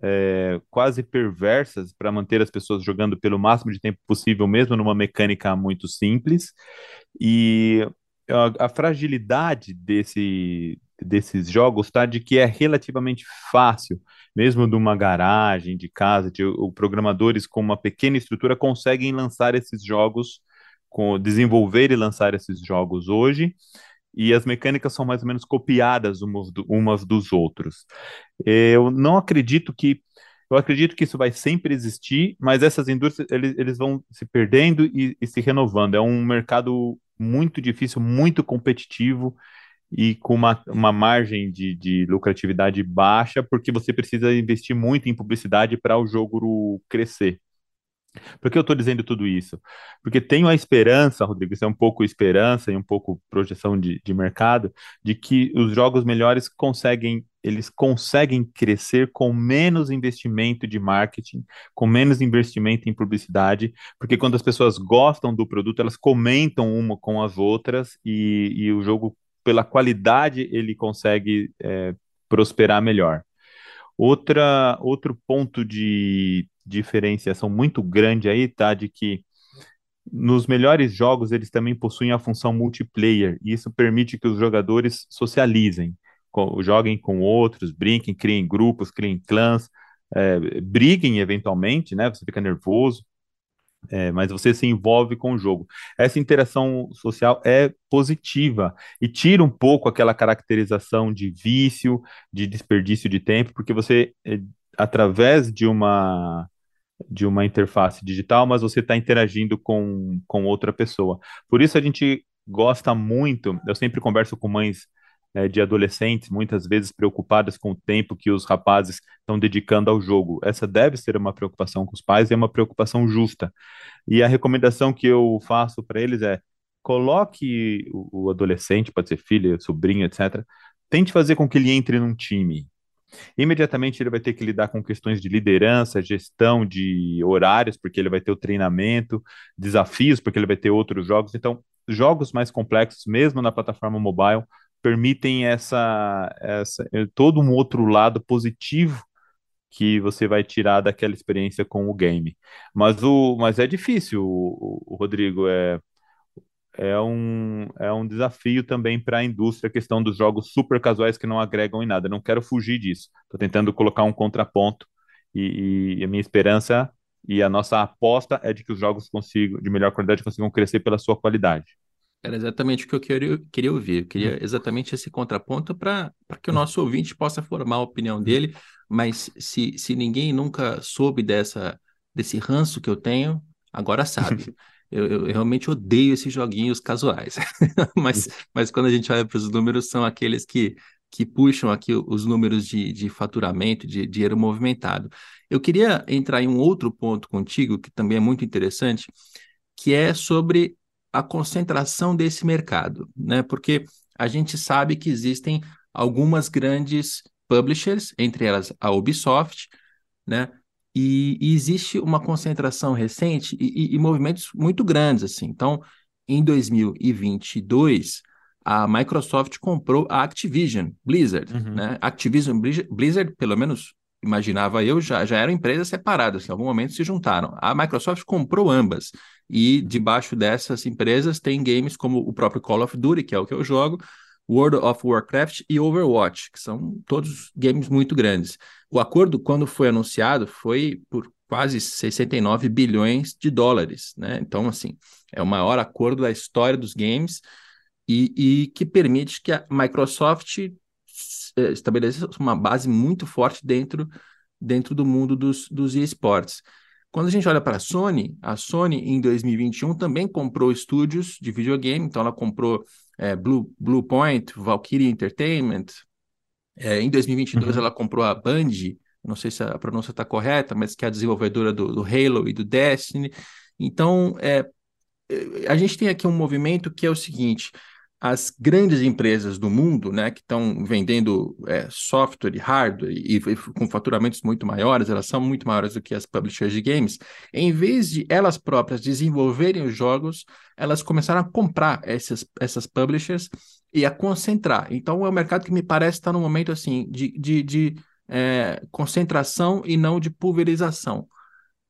é, quase perversas para manter as pessoas jogando pelo máximo de tempo possível, mesmo numa mecânica muito simples. E a, a fragilidade desse, desses jogos está de que é relativamente fácil, mesmo de uma garagem, de casa, de, o, programadores com uma pequena estrutura conseguem lançar esses jogos, com, desenvolver e lançar esses jogos hoje e as mecânicas são mais ou menos copiadas umas, do, umas dos outros. Eu não acredito que eu acredito que isso vai sempre existir, mas essas indústrias eles, eles vão se perdendo e, e se renovando. É um mercado muito difícil, muito competitivo e com uma, uma margem de, de lucratividade baixa, porque você precisa investir muito em publicidade para o jogo crescer. Por que eu estou dizendo tudo isso? Porque tenho a esperança, Rodrigo, isso é um pouco esperança e um pouco projeção de, de mercado, de que os jogos melhores conseguem, eles conseguem crescer com menos investimento de marketing, com menos investimento em publicidade, porque quando as pessoas gostam do produto, elas comentam uma com as outras e, e o jogo, pela qualidade, ele consegue é, prosperar melhor. Outra, outro ponto de diferenciação muito grande aí, tá? De que nos melhores jogos eles também possuem a função multiplayer, e isso permite que os jogadores socializem, joguem com outros, brinquem, criem grupos, criem clãs, é, briguem eventualmente, né? Você fica nervoso, é, mas você se envolve com o jogo. Essa interação social é positiva e tira um pouco aquela caracterização de vício, de desperdício de tempo, porque você, é, através de uma de uma interface digital, mas você está interagindo com, com outra pessoa. Por isso a gente gosta muito, eu sempre converso com mães né, de adolescentes, muitas vezes preocupadas com o tempo que os rapazes estão dedicando ao jogo. Essa deve ser uma preocupação com os pais é uma preocupação justa. E a recomendação que eu faço para eles é: coloque o, o adolescente, pode ser filha, sobrinho, etc., tente fazer com que ele entre num time. Imediatamente ele vai ter que lidar com questões de liderança, gestão de horários, porque ele vai ter o treinamento, desafios, porque ele vai ter outros jogos. Então, jogos mais complexos, mesmo na plataforma mobile, permitem essa, essa eh, todo um outro lado positivo que você vai tirar daquela experiência com o game. Mas, o, mas é difícil, o, o Rodrigo, é, é, um, é um desafio também para a indústria a questão dos jogos super casuais que não agregam em nada. Não quero fugir disso. Estou tentando colocar um contraponto e, e, a minha esperança e a nossa aposta é de que os jogos consigam, de melhor qualidade consigam crescer pela sua qualidade. Era exatamente o que eu queria, queria ouvir. Eu queria hum. exatamente esse contraponto para que o nosso ouvinte possa formar a opinião hum. dele, mas se, se ninguém nunca soube dessa, desse ranço que eu tenho, agora sabe. Eu, eu, realmente odeio esses joguinhos casuais, mas, mas quando a gente olha para os números, são aqueles que, que puxam aqui os números de, de faturamento, de dinheiro movimentado. Eu queria entrar em um outro ponto contigo, que também é muito interessante, que é sobre a concentração desse mercado, né? Porque a gente sabe que existem algumas grandes publishers, entre elas a Ubisoft, né? E, e existe uma concentração recente e, e, e movimentos muito grandes, assim. Então, em 2022, a Microsoft comprou a Activision Blizzard, uhum. né? Activision Blizzard, pelo menos imaginava eu, já, já eram empresas separadas, que em algum momento se juntaram. A Microsoft comprou ambas, e debaixo dessas empresas tem games como o próprio Call of Duty, que é o que eu jogo, World of Warcraft e Overwatch, que são todos games muito grandes. O acordo, quando foi anunciado, foi por quase 69 bilhões de dólares, né? Então, assim, é o maior acordo da história dos games e, e que permite que a Microsoft eh, estabeleça uma base muito forte dentro, dentro do mundo dos, dos esportes. Quando a gente olha para a Sony, a Sony em 2021 também comprou estúdios de videogame, então ela comprou é, Blue, Blue Point, Valkyrie Entertainment. É, em 2022 uhum. ela comprou a Band, não sei se a pronúncia está correta, mas que é a desenvolvedora do, do, Halo e do Destiny. Então, é, a gente tem aqui um movimento que é o seguinte: as grandes empresas do mundo, né, que estão vendendo é, software e hardware e, e, com faturamentos muito maiores, elas são muito maiores do que as publishers de games, em vez de elas próprias desenvolverem os jogos, elas começaram a comprar essas, essas publishers e a concentrar. Então é um mercado que me parece estar num momento assim de, de, de é, concentração e não de pulverização.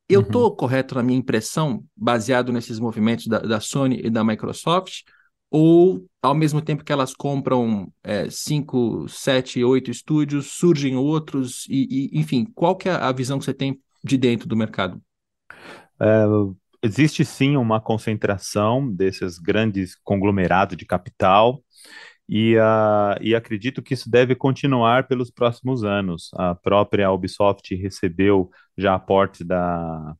Eu estou uhum. correto na minha impressão, baseado nesses movimentos da, da Sony e da Microsoft, ou ao mesmo tempo que elas compram é, cinco, sete, oito estúdios, surgem outros, e, e, enfim, qual que é a visão que você tem de dentro do mercado? É, existe sim uma concentração desses grandes conglomerados de capital, e, uh, e acredito que isso deve continuar pelos próximos anos. A própria Ubisoft recebeu já aportes da,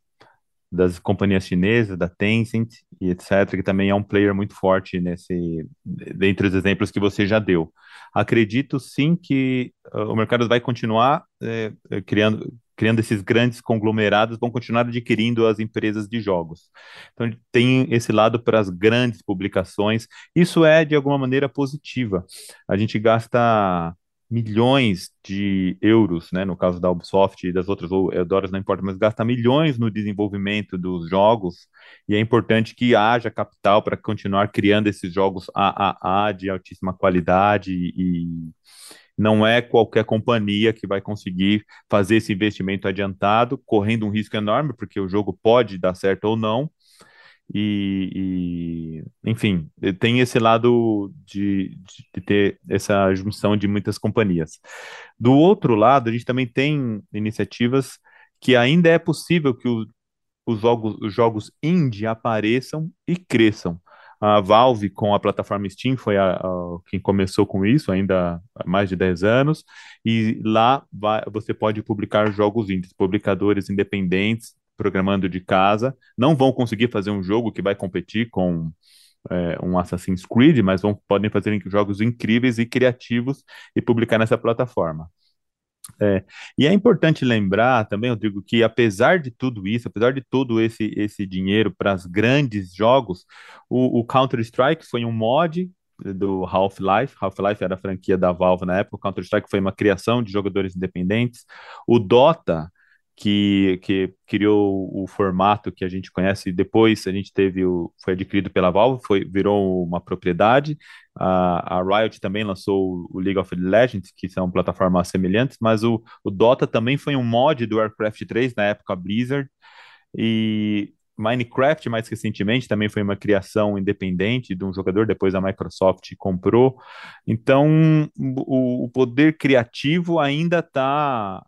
das companhias chinesas, da Tencent e etc., que também é um player muito forte nesse, dentre os exemplos que você já deu. Acredito sim que uh, o mercado vai continuar é, criando, criando esses grandes conglomerados, vão continuar adquirindo as empresas de jogos. Então, tem esse lado para as grandes publicações. Isso é, de alguma maneira, positiva. A gente gasta milhões de euros, né, no caso da Ubisoft e das outras, ou Eudoras não importa, mas gasta milhões no desenvolvimento dos jogos, e é importante que haja capital para continuar criando esses jogos AAA de altíssima qualidade e não é qualquer companhia que vai conseguir fazer esse investimento adiantado, correndo um risco enorme, porque o jogo pode dar certo ou não, e, e, enfim, tem esse lado de, de, ter essa junção de muitas companhias. Do outro lado, a gente também tem iniciativas que ainda é possível que o, os, jogos, os jogos indie apareçam e cresçam. A Valve, com a plataforma Steam, foi a, a, quem começou com isso, ainda há mais de 10 anos, e lá vai, você pode publicar jogos indies, publicadores independentes programando de casa, não vão conseguir fazer um jogo que vai competir com é, um Assassin's Creed, mas vão, podem fazer jogos incríveis e criativos e publicar nessa plataforma. É, e é importante lembrar também, Rodrigo, que apesar de tudo isso, apesar de todo esse, esse dinheiro para os grandes jogos, o, o Counter-Strike foi um mod do Half-Life. Half-Life era a franquia da Valve na época. O Counter-Strike foi uma criação de jogadores independentes. O Dota que, que criou o formato que a gente conhece. Depois a gente teve o, foi adquirido pela Valve, foi, virou uma propriedade. A, a Riot também lançou o League of Legends, que são plataformas semelhantes, mas o, o Dota também foi um mod do Warcraft 3 na época Blizzard. E Minecraft, mais recentemente, também foi uma criação independente de um jogador, depois a Microsoft comprou. Então, o, o poder criativo ainda está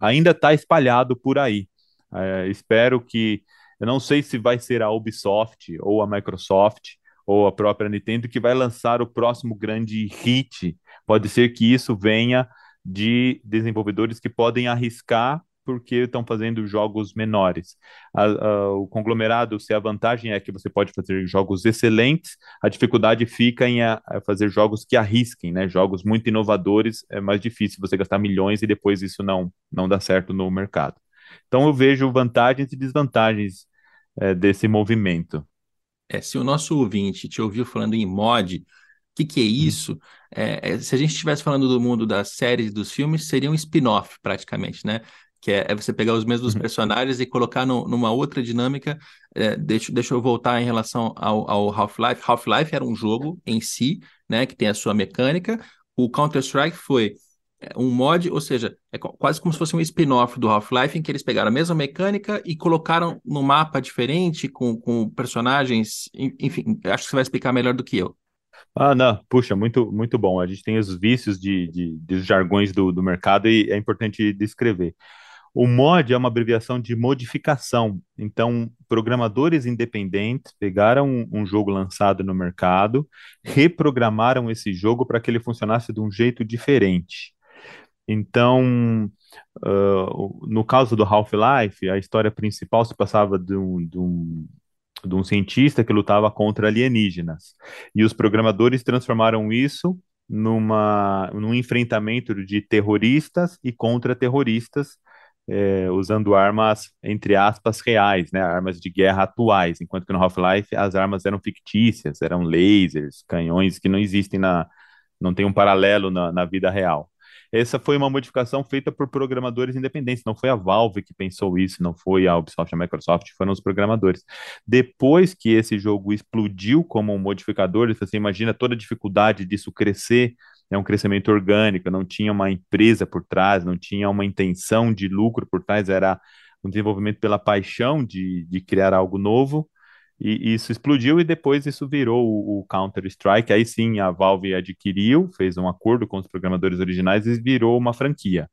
ainda tá espalhado por aí. É, espero que. Eu não sei se vai ser a Ubisoft ou a Microsoft ou a própria Nintendo que vai lançar o próximo grande hit. Pode ser que isso venha de desenvolvedores que podem arriscar porque estão fazendo jogos menores. A, a, o conglomerado, se a vantagem é que você pode fazer jogos excelentes, a dificuldade fica em a, fazer jogos que arrisquem, né? Jogos muito inovadores, é mais difícil você gastar milhões e depois isso não, não dá certo no mercado. Então eu vejo vantagens e desvantagens é, desse movimento. É, se o nosso ouvinte te ouviu falando em mod, que, que é uhum. isso? É, é, se a gente estivesse falando do mundo das séries e dos filmes, seria um spin-off, praticamente, né? Que é, é você pegar os mesmos uhum. personagens e colocar no, numa outra dinâmica. É, deixa, deixa eu voltar em relação ao, ao Half-Life. Half-Life era um jogo em si, né, que tem a sua mecânica. O Counter-Strike foi é, um mod, ou seja, é quase como se fosse um spin-off do Half-Life, em que eles pegaram a mesma mecânica e colocaram no mapa diferente, com, com personagens. Enfim, acho que você vai explicar melhor do que eu. Ah, não, puxa, muito, muito bom. A gente tem os vícios de, de, de jargões do, do mercado e é importante descrever. O mod é uma abreviação de modificação. Então, programadores independentes pegaram um, um jogo lançado no mercado, reprogramaram esse jogo para que ele funcionasse de um jeito diferente. Então, uh, no caso do Half-Life, a história principal se passava de um, de um de um cientista que lutava contra alienígenas. E os programadores transformaram isso numa, num enfrentamento de terroristas e contra-terroristas, é, usando armas, entre aspas, reais, né, armas de guerra atuais, enquanto que no Half-Life as armas eram fictícias, eram lasers, canhões que não existem na, não tem um paralelo na, na vida real. Essa foi uma modificação feita por programadores independentes, não foi a Valve que pensou isso, não foi a Ubisoft, a Microsoft, foram os programadores. Depois que esse jogo explodiu como um modificador, você imagina toda a dificuldade disso crescer, é um crescimento orgânico, não tinha uma empresa por trás, não tinha uma intenção de lucro por trás, era um desenvolvimento pela paixão de, de criar algo novo. E isso explodiu e depois isso virou o, o Counter-Strike. Aí sim a Valve adquiriu, fez um acordo com os programadores originais e virou uma franquia.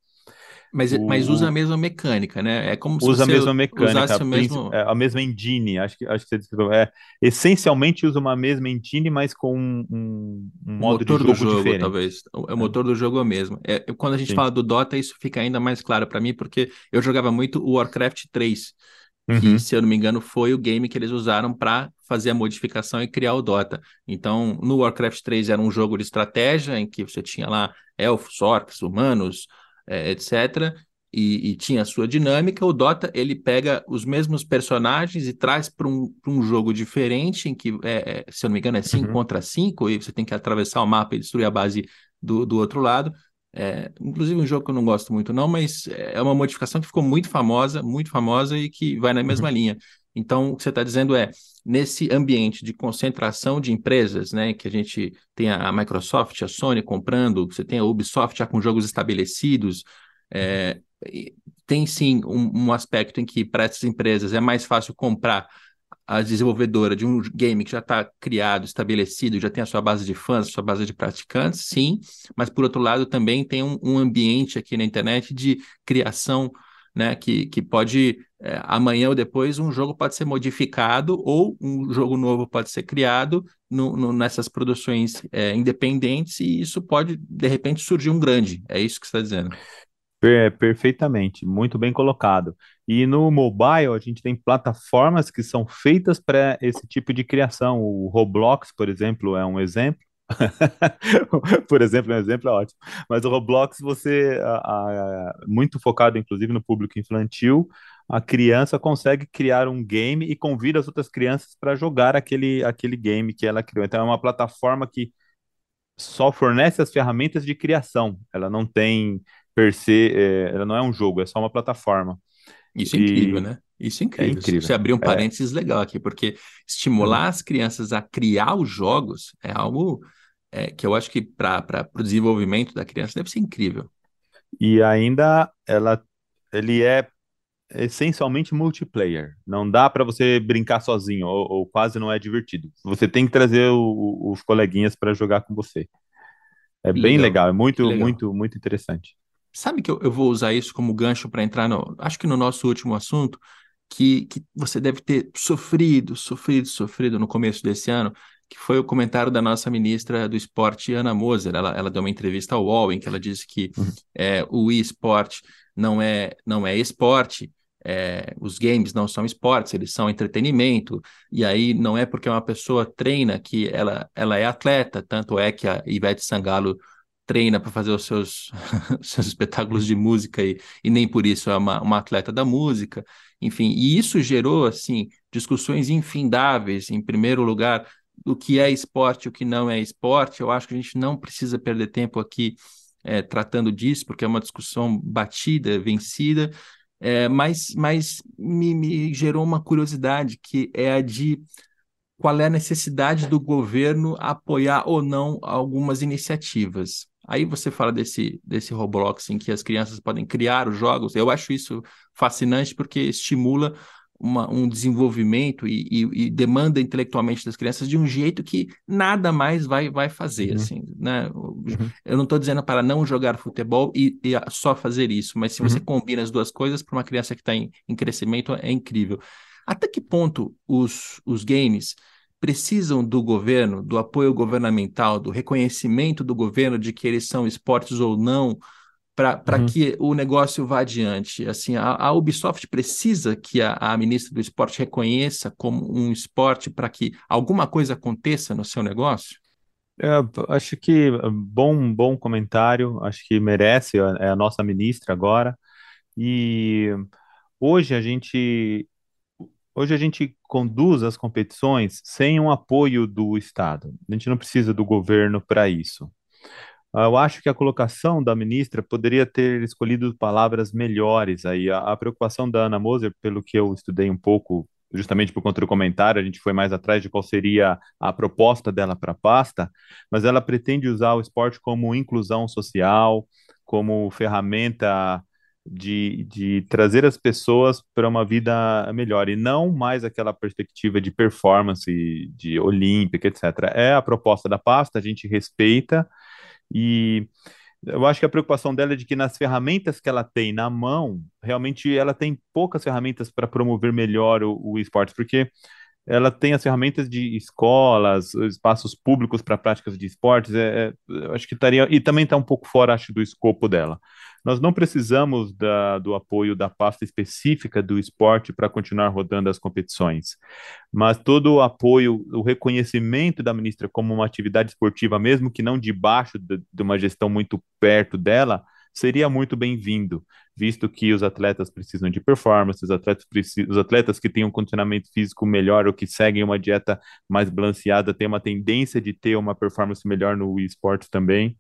Mas, o... mas usa a mesma mecânica, né? É como se usa a mesma mecânica, a, mesmo... É, a mesma engine. Acho que, acho que você descreveu. É, essencialmente usa uma mesma engine, mas com um, um modo motor de jogo, do jogo diferente. talvez. O, é. motor do jogo é o mesmo. É, quando a gente Sim. fala do Dota, isso fica ainda mais claro para mim, porque eu jogava muito o Warcraft 3 que, uhum. se eu não me engano, foi o game que eles usaram para fazer a modificação e criar o Dota. Então, no Warcraft 3 era um jogo de estratégia em que você tinha lá elfos, orcs, humanos, é, etc. E, e, tinha a sua dinâmica. O Dota ele pega os mesmos personagens e traz para um, um jogo diferente, em que, é, é se eu não me engano, é 5 uhum. contra 5, e você tem que atravessar o mapa e destruir a base do, do outro lado. É, inclusive um jogo que eu não gosto muito não, mas é uma modificação que ficou muito famosa, muito famosa e que vai na mesma uhum. linha. Então, o que você está dizendo é, nesse ambiente de concentração de empresas, né, que a gente tem a Microsoft, a Sony comprando, você tem a Ubisoft já com jogos estabelecidos, é, tem sim um, um aspecto em que para essas empresas é mais fácil comprar a desenvolvedora de um game que já está criado, estabelecido, já tem a sua base de fãs, a sua base de praticantes, sim, mas por outro lado também tem um, um ambiente aqui na internet de criação, né, que, que pode, é, amanhã ou depois, um jogo pode ser modificado ou um jogo novo pode ser criado no, no, nessas produções é, independentes e isso pode, de repente, surgir um grande, é isso que você está dizendo. perfeitamente, muito bem colocado. E no mobile, a gente tem plataformas que são feitas para esse tipo de criação. O Roblox, por exemplo, é um exemplo. por exemplo, um exemplo é ótimo. Mas o Roblox, você, a, a, muito focado inclusive no público infantil, a criança consegue criar um game e convida as outras crianças para jogar aquele, aquele game que ela criou. Então, é uma plataforma que só fornece as ferramentas de criação. Ela não tem per se, é, ela não é um jogo, é só uma plataforma. Isso é incrível, né? Isso é incrível. É incrível. Você abriu um é. parênteses é. legal aqui, porque estimular as crianças a criar os jogos é algo é, que eu acho que para o desenvolvimento da criança deve ser incrível. E ainda ela, ele é essencialmente multiplayer. Não dá para você brincar sozinho, ou, ou, quase não é divertido. Você tem que trazer o, os coleguinhas para jogar com você. É bem legal, legal é muito, legal. muito, muito interessante. Sabe que eu, eu vou usar isso como gancho para entrar no. Acho que no nosso último assunto, que, que você deve ter sofrido, sofrido, sofrido no começo desse ano, que foi o comentário da nossa ministra do esporte, Ana Moser. Ela, ela deu uma entrevista ao UOL em que ela disse que uhum. é, o esporte não é, não é esporte, é, os games não são esportes, eles são entretenimento, e aí não é porque uma pessoa treina que ela, ela é atleta, tanto é que a Ivete Sangalo treina para fazer os seus, seus espetáculos de música e, e nem por isso é uma, uma atleta da música, enfim, e isso gerou, assim, discussões infindáveis, em primeiro lugar, do que é esporte o que não é esporte, eu acho que a gente não precisa perder tempo aqui é, tratando disso, porque é uma discussão batida, vencida, é, mas, mas me, me gerou uma curiosidade, que é a de qual é a necessidade do governo apoiar ou não algumas iniciativas. Aí você fala desse, desse Roblox em que as crianças podem criar os jogos. Eu acho isso fascinante porque estimula uma, um desenvolvimento e, e, e, demanda intelectualmente das crianças de um jeito que nada mais vai, vai fazer. Uhum. Assim, né? Uhum. Eu não estou dizendo para não jogar futebol e, e, só fazer isso, mas se você uhum. combina as duas coisas, para uma criança que está em, em crescimento, é incrível. Até que ponto os, os games precisam do governo, do apoio governamental, do reconhecimento do governo de que eles são esportes ou não, para uhum. que o negócio vá adiante. Assim, a, a Ubisoft precisa que a, a, ministra do esporte reconheça como um esporte para que alguma coisa aconteça no seu negócio? É, acho que bom, bom comentário. Acho que merece. É a nossa ministra agora. E hoje a gente Hoje a gente conduz as competições sem um apoio do Estado. A gente não precisa do governo para isso. Ah, eu acho que a colocação da ministra poderia ter escolhido palavras melhores aí. A, a preocupação da Ana Moser, pelo que eu estudei um pouco, justamente por conta do comentário, a gente foi mais atrás de qual seria a proposta dela para a pasta, mas ela pretende usar o esporte como inclusão social, como ferramenta de, de trazer as pessoas para uma vida melhor e não mais aquela perspectiva de performance, de olímpica, etc. É a proposta da pasta, a gente respeita e eu acho que a preocupação dela é de que nas ferramentas que ela tem na mão, realmente ela tem poucas ferramentas para promover melhor o, o esporte, porque ela tem as ferramentas de escolas, espaços públicos para práticas de esportes, é, é, acho que estaria, e também está um pouco fora, acho, do escopo dela. Nós não precisamos da, do apoio da pasta específica do esporte para continuar rodando as competições, mas todo o apoio, o reconhecimento da ministra como uma atividade esportiva, mesmo que não debaixo de, de uma gestão muito perto dela, seria muito bem-vindo, visto que os atletas precisam de performance, os atletas, precisam, os atletas que têm um condicionamento físico melhor ou que seguem uma dieta mais balanceada têm uma tendência de ter uma performance melhor no esporte também.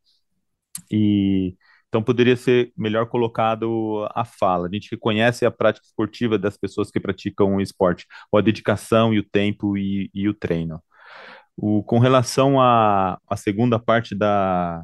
E então poderia ser melhor colocado a fala. A gente reconhece a prática esportiva das pessoas que praticam o esporte, ou a dedicação e o tempo e, e o treino. O, com relação à, à segunda parte da,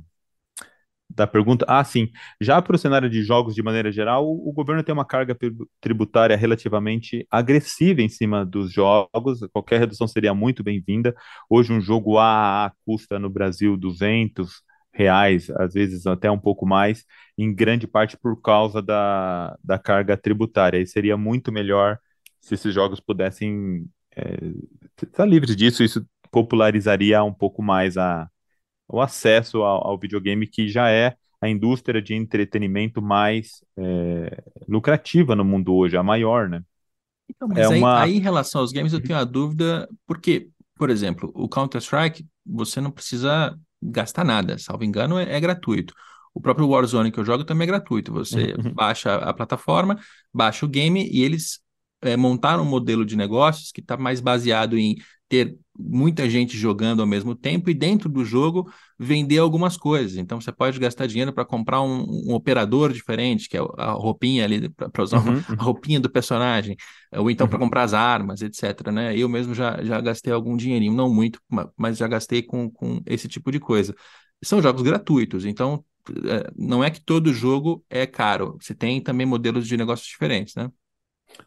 da pergunta. Ah, sim. Já para o cenário de jogos de maneira geral, o, o governo tem uma carga tributária relativamente agressiva em cima dos jogos. Qualquer redução seria muito bem-vinda. Hoje, um jogo AAA custa no Brasil 200 reais, às vezes até um pouco mais, em grande parte por causa da, da carga tributária. E seria muito melhor se esses jogos pudessem é, estar livres disso. Isso popularizaria um pouco mais a o acesso ao, ao, videogame, que já é a indústria de entretenimento mais é, lucrativa no mundo hoje, a maior, né? Então, mas é aí, uma... aí, em relação aos games, eu tenho uma dúvida, porque, por exemplo, o Counter-Strike, você não precisa gastar nada, salvo engano, é, é gratuito. O próprio Warzone que eu jogo também é gratuito. Você uhum. baixa a plataforma, baixa o game e eles é, montaram um modelo de negócios que está mais baseado em ter muita gente jogando ao mesmo tempo e dentro do jogo vender algumas coisas. Então você pode gastar dinheiro para comprar um, um, operador diferente, que é a roupinha ali, para usar uhum, a roupinha do personagem, ou então uhum. para comprar as armas, etc. Né? Eu mesmo já, já gastei algum dinheirinho, não muito, mas já gastei com, com esse tipo de coisa. São jogos gratuitos, então é, não é que todo jogo é caro. Você tem também modelos de negócios diferentes, né?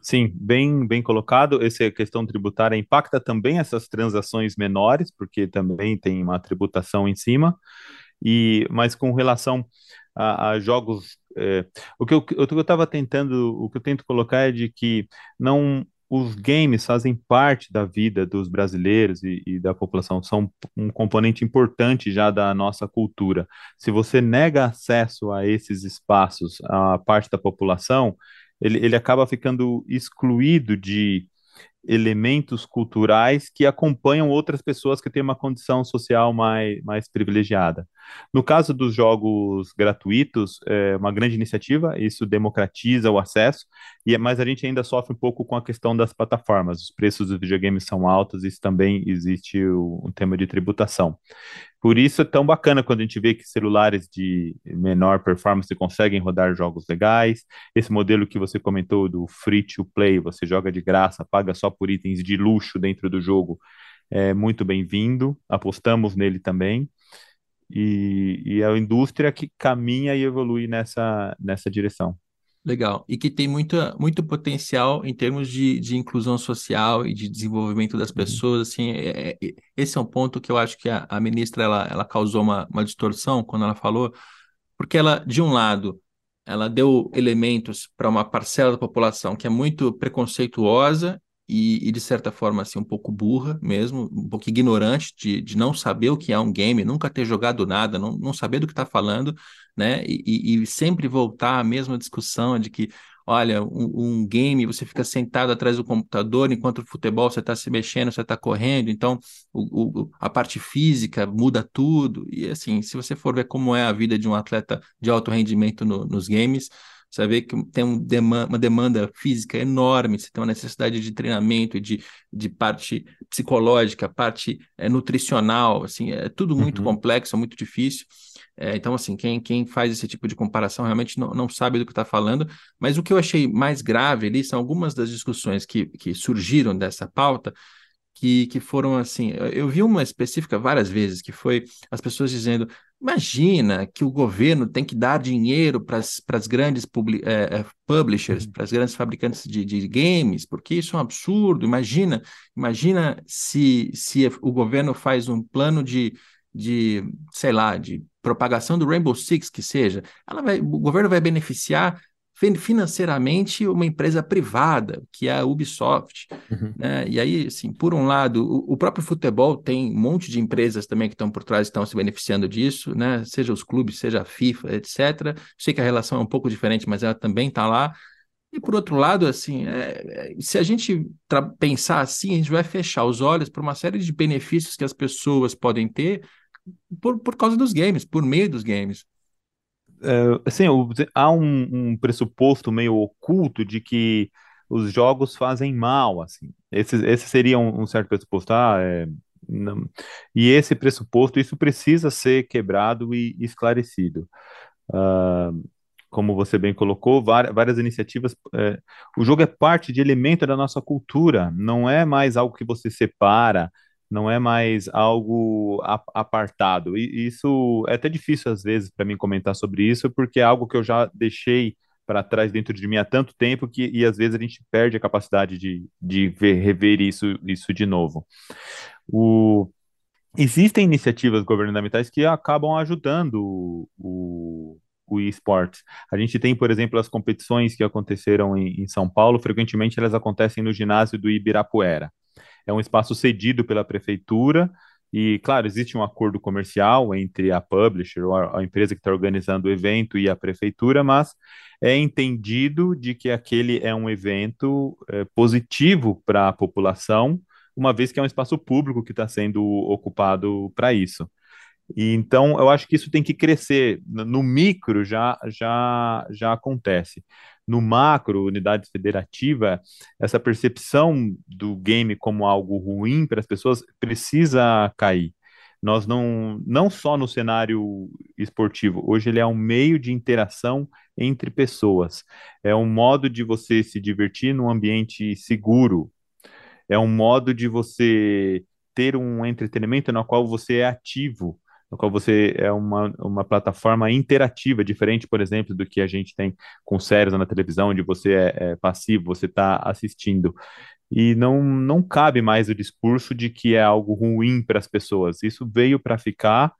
Sim, bem, bem colocado. Essa questão tributária impacta também essas transações menores, porque também tem uma tributação em cima. E, mas com relação a, a jogos, é, o que eu estava tentando, o que eu tento colocar é de que não os games fazem parte da vida dos brasileiros e, e, da população, são um componente importante já da nossa cultura. Se você nega acesso a esses espaços à parte da população, ele, ele acaba ficando excluído de elementos culturais que acompanham outras pessoas que têm uma condição social mais, mais privilegiada. No caso dos jogos gratuitos, é uma grande iniciativa, isso democratiza o acesso, e mas a gente ainda sofre um pouco com a questão das plataformas. Os preços dos videogames são altos, isso também existe o, um tema de tributação. Por isso é tão bacana quando a gente vê que celulares de menor performance conseguem rodar jogos legais. Esse modelo que você comentou do free to play, você joga de graça, paga só por itens de luxo dentro do jogo, é muito bem-vindo. Apostamos nele também. E, e a indústria que caminha e evolui nessa, nessa direção. Legal. E que tem muita, muito potencial em termos de, de inclusão social e de desenvolvimento das uhum. pessoas. Assim, é, é, esse é um ponto que eu acho que a, a ministra ela, ela causou uma, uma distorção quando ela falou, porque ela, de um lado, ela deu elementos para uma parcela da população que é muito preconceituosa e, e, de certa forma assim um pouco burra mesmo, um pouco ignorante de, de não saber o que é um game, nunca ter jogado nada, não, não saber do que está falando, né? E, e, sempre voltar à mesma discussão de que, olha, um, um game você fica sentado atrás do computador enquanto o futebol você está se mexendo, você está correndo, então o, o, a parte física muda tudo. E assim, se você for ver como é a vida de um atleta de alto rendimento no, nos games você ver que tem um demanda, uma demanda física enorme, você tem uma necessidade de treinamento, de, de parte psicológica, parte é, nutricional, assim, é tudo muito uhum. complexo, muito difícil. É, então, assim, quem, quem faz esse tipo de comparação realmente não, não sabe do que está falando, mas o que eu achei mais grave ali são algumas das discussões que, que surgiram dessa pauta, que, que foram assim. Eu vi uma específica várias vezes, que foi as pessoas dizendo: Imagina que o governo tem que dar dinheiro para as grandes é, é, publishers, uhum. para as grandes fabricantes de, de, games, porque isso é um absurdo. Imagina, imagina se, se o governo faz um plano de, de, sei lá, de propagação do Rainbow Six, que seja. Ela vai, o governo vai beneficiar financeiramente uma empresa privada, que é a Ubisoft. Uhum. Né? E aí, assim, por um lado, o, o, próprio futebol tem um monte de empresas também que estão por trás, estão se beneficiando disso, né? seja os clubes, seja a FIFA, etc. Sei que a relação é um pouco diferente, mas ela também está lá. E por outro lado, assim, é, é se a gente pensar assim, a gente vai fechar os olhos para uma série de benefícios que as pessoas podem ter por, por causa dos games, por meio dos games é, assim, há um, um, pressuposto meio oculto de que os jogos fazem mal, assim. Esse, esse seria um, um certo pressuposto. Ah, é, não, e esse pressuposto, isso precisa ser quebrado e esclarecido. Uh, como você bem colocou, várias, várias iniciativas. É, o jogo é parte de elemento da nossa cultura, não é mais algo que você separa não é mais algo apartado. E isso é até difícil às vezes para mim comentar sobre isso, porque é algo que eu já deixei para trás dentro de mim há tanto tempo que e às vezes a gente perde a capacidade de, de ver, rever isso, isso de novo. O, existem iniciativas governamentais que acabam ajudando o, o, esportes. A gente tem, por exemplo, as competições que aconteceram em, em São Paulo, frequentemente elas acontecem no ginásio do Ibirapuera é um espaço cedido pela prefeitura. E, claro, existe um acordo comercial entre a publisher ou a, a empresa que está organizando o evento e a prefeitura, mas é entendido de que aquele é um evento é, positivo para a população, uma vez que é um espaço público que está sendo ocupado para isso. E então eu acho que isso tem que crescer. No micro já já já acontece no macro, unidade federativa, essa percepção do game como algo ruim para as pessoas precisa cair. Nós não, não só no cenário esportivo, hoje ele é um meio de interação entre pessoas. É um modo de você se divertir num ambiente seguro. É um modo de você ter um entretenimento no qual você é ativo no qual você é uma, uma plataforma interativa, diferente, por exemplo, do que a gente tem com séries na televisão, onde você é, é passivo, você está assistindo. E não, não cabe mais o discurso de que é algo ruim para as pessoas. Isso veio para ficar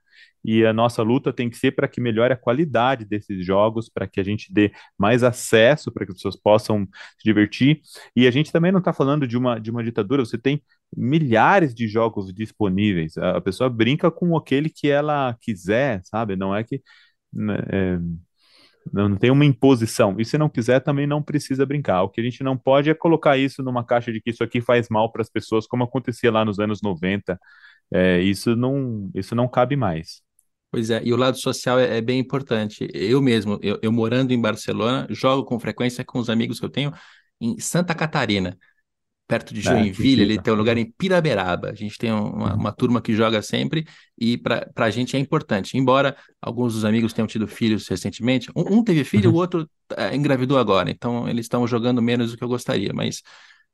e a nossa luta tem que ser para que melhore a qualidade desses jogos, para que a gente dê mais acesso, para que as pessoas possam se divertir. E a gente também não está falando de uma, de uma ditadura, você tem milhares de jogos disponíveis. A pessoa brinca com aquele que ela quiser, sabe? Não é que. Né, é, Não tem uma imposição. E se não quiser, também não precisa brincar. O que a gente não pode é colocar isso numa caixa de que isso aqui faz mal para as pessoas, como acontecia lá nos anos 90. É, isso, não, isso não cabe mais. Pois é, e o lado social é, é bem importante. Eu mesmo, eu, eu, morando em Barcelona, jogo com frequência com os amigos que eu tenho em Santa Catarina, perto de é, Joinville, ele tem um lugar em Piraberaba. A gente tem uma, uhum. uma turma que joga sempre e para a gente é importante. Embora alguns dos amigos tenham tido filhos recentemente, um, um teve filho, uhum. o outro é, engravidou agora, então eles estão jogando menos do que eu gostaria, mas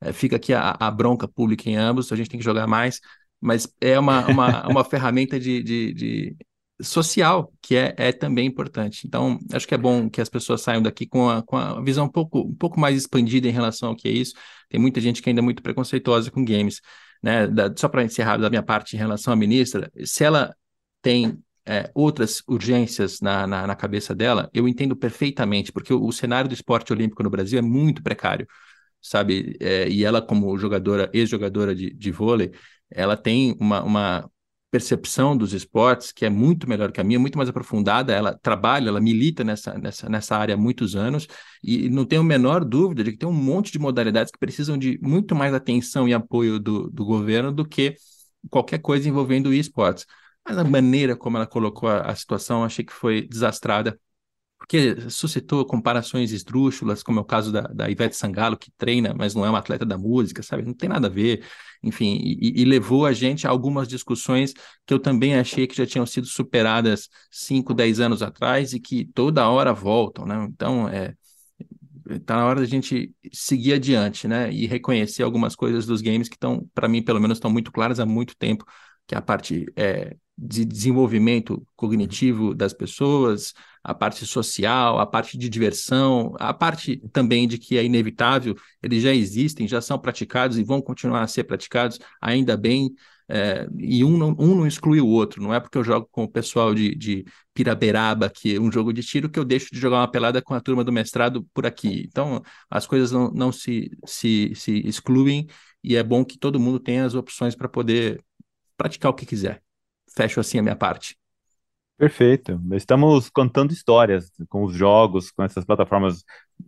é, fica aqui a, a, bronca pública em ambos, a gente tem que jogar mais, mas é uma, uma, uma ferramenta de, de, de social, que é, é também importante. Então, acho que é bom que as pessoas saiam daqui com a, com a visão um pouco, um pouco mais expandida em relação ao que é isso. Tem muita gente que ainda é muito preconceituosa com games. Né? Da, só para encerrar da minha parte em relação à ministra, se ela tem é, outras urgências na, na, na, cabeça dela, eu entendo perfeitamente, porque o, o, cenário do esporte olímpico no Brasil é muito precário, sabe? É, e ela, como jogadora, ex-jogadora de, de vôlei, ela tem uma, uma percepção dos esportes, que é muito melhor que a minha, muito mais aprofundada. Ela trabalha, ela milita nessa, nessa, nessa área há muitos anos e não tenho a menor dúvida de que tem um monte de modalidades que precisam de muito mais atenção e apoio do, do governo do que qualquer coisa envolvendo esportes. Mas a maneira como ela colocou a, a situação, achei que foi desastrada porque suscitou comparações esdrúxulas, como é o caso da, da Ivete Sangalo, que treina, mas não é uma atleta da música, sabe? Não tem nada a ver. Enfim, e, e, levou a gente a algumas discussões que eu também achei que já tinham sido superadas 5, 10 anos atrás e que toda hora voltam, né? Então, é, tá na hora da gente seguir adiante, né? E reconhecer algumas coisas dos games que estão, para mim, pelo menos, estão muito claras há muito tempo, que é a parte é, de desenvolvimento cognitivo das pessoas, a parte social, a parte de diversão, a parte também de que é inevitável, eles já existem, já são praticados e vão continuar a ser praticados, ainda bem, é, e um não, um não exclui o outro, não é porque eu jogo com o pessoal de, de Piraberaba, que é um jogo de tiro, que eu deixo de jogar uma pelada com a turma do mestrado por aqui. Então, as coisas não, não se, se, se excluem e é bom que todo mundo tenha as opções para poder praticar o que quiser. Fecho assim a minha parte. Perfeito. Estamos contando histórias com os jogos, com essas plataformas.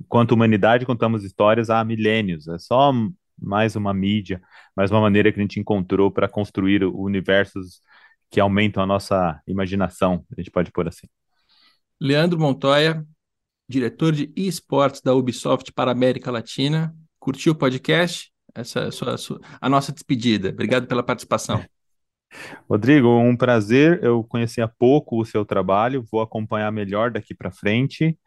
Quanto humanidade, contamos histórias há milênios. É só mais uma mídia, mais uma maneira que a gente encontrou para construir universos que aumentam a nossa imaginação, a gente pode pôr assim. Leandro Montoya, diretor de esportes da Ubisoft para a América Latina. Curtiu o podcast? Essa é a, sua, a, sua, a nossa despedida. Obrigado pela participação. Rodrigo, um prazer. Eu conheci há pouco o seu trabalho, vou acompanhar melhor daqui para frente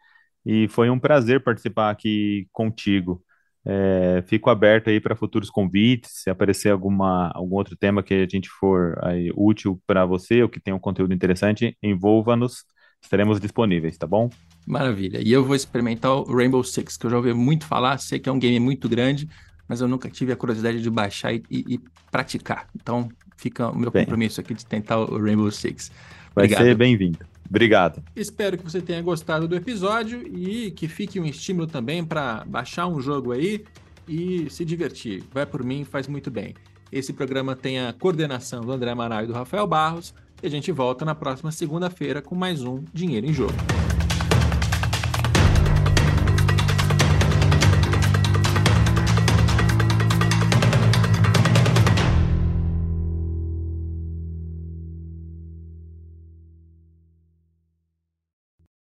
e foi um prazer participar aqui contigo. É, fico aberto aí para futuros convites, se aparecer alguma, algum outro tema que a gente for aí, útil para você ou que tenha um conteúdo interessante, envolva-nos, estaremos disponíveis, tá bom? Maravilha. E eu vou experimentar o Rainbow Six, que eu já ouvi muito falar, sei que é um game muito grande, mas eu nunca tive a curiosidade de baixar e, e, e praticar. Então, fica o meu Bem, compromisso aqui de tentar o Rainbow Six. Vai ser bem-vindo. Obrigado. Espero que você tenha gostado do episódio e que fique um estímulo também para baixar um jogo aí e se divertir. Vai por mim, faz muito bem. Esse programa tem a coordenação do André Amaral e do Rafael Barros e a gente volta na próxima segunda-feira com mais um Dinheiro em Jogo.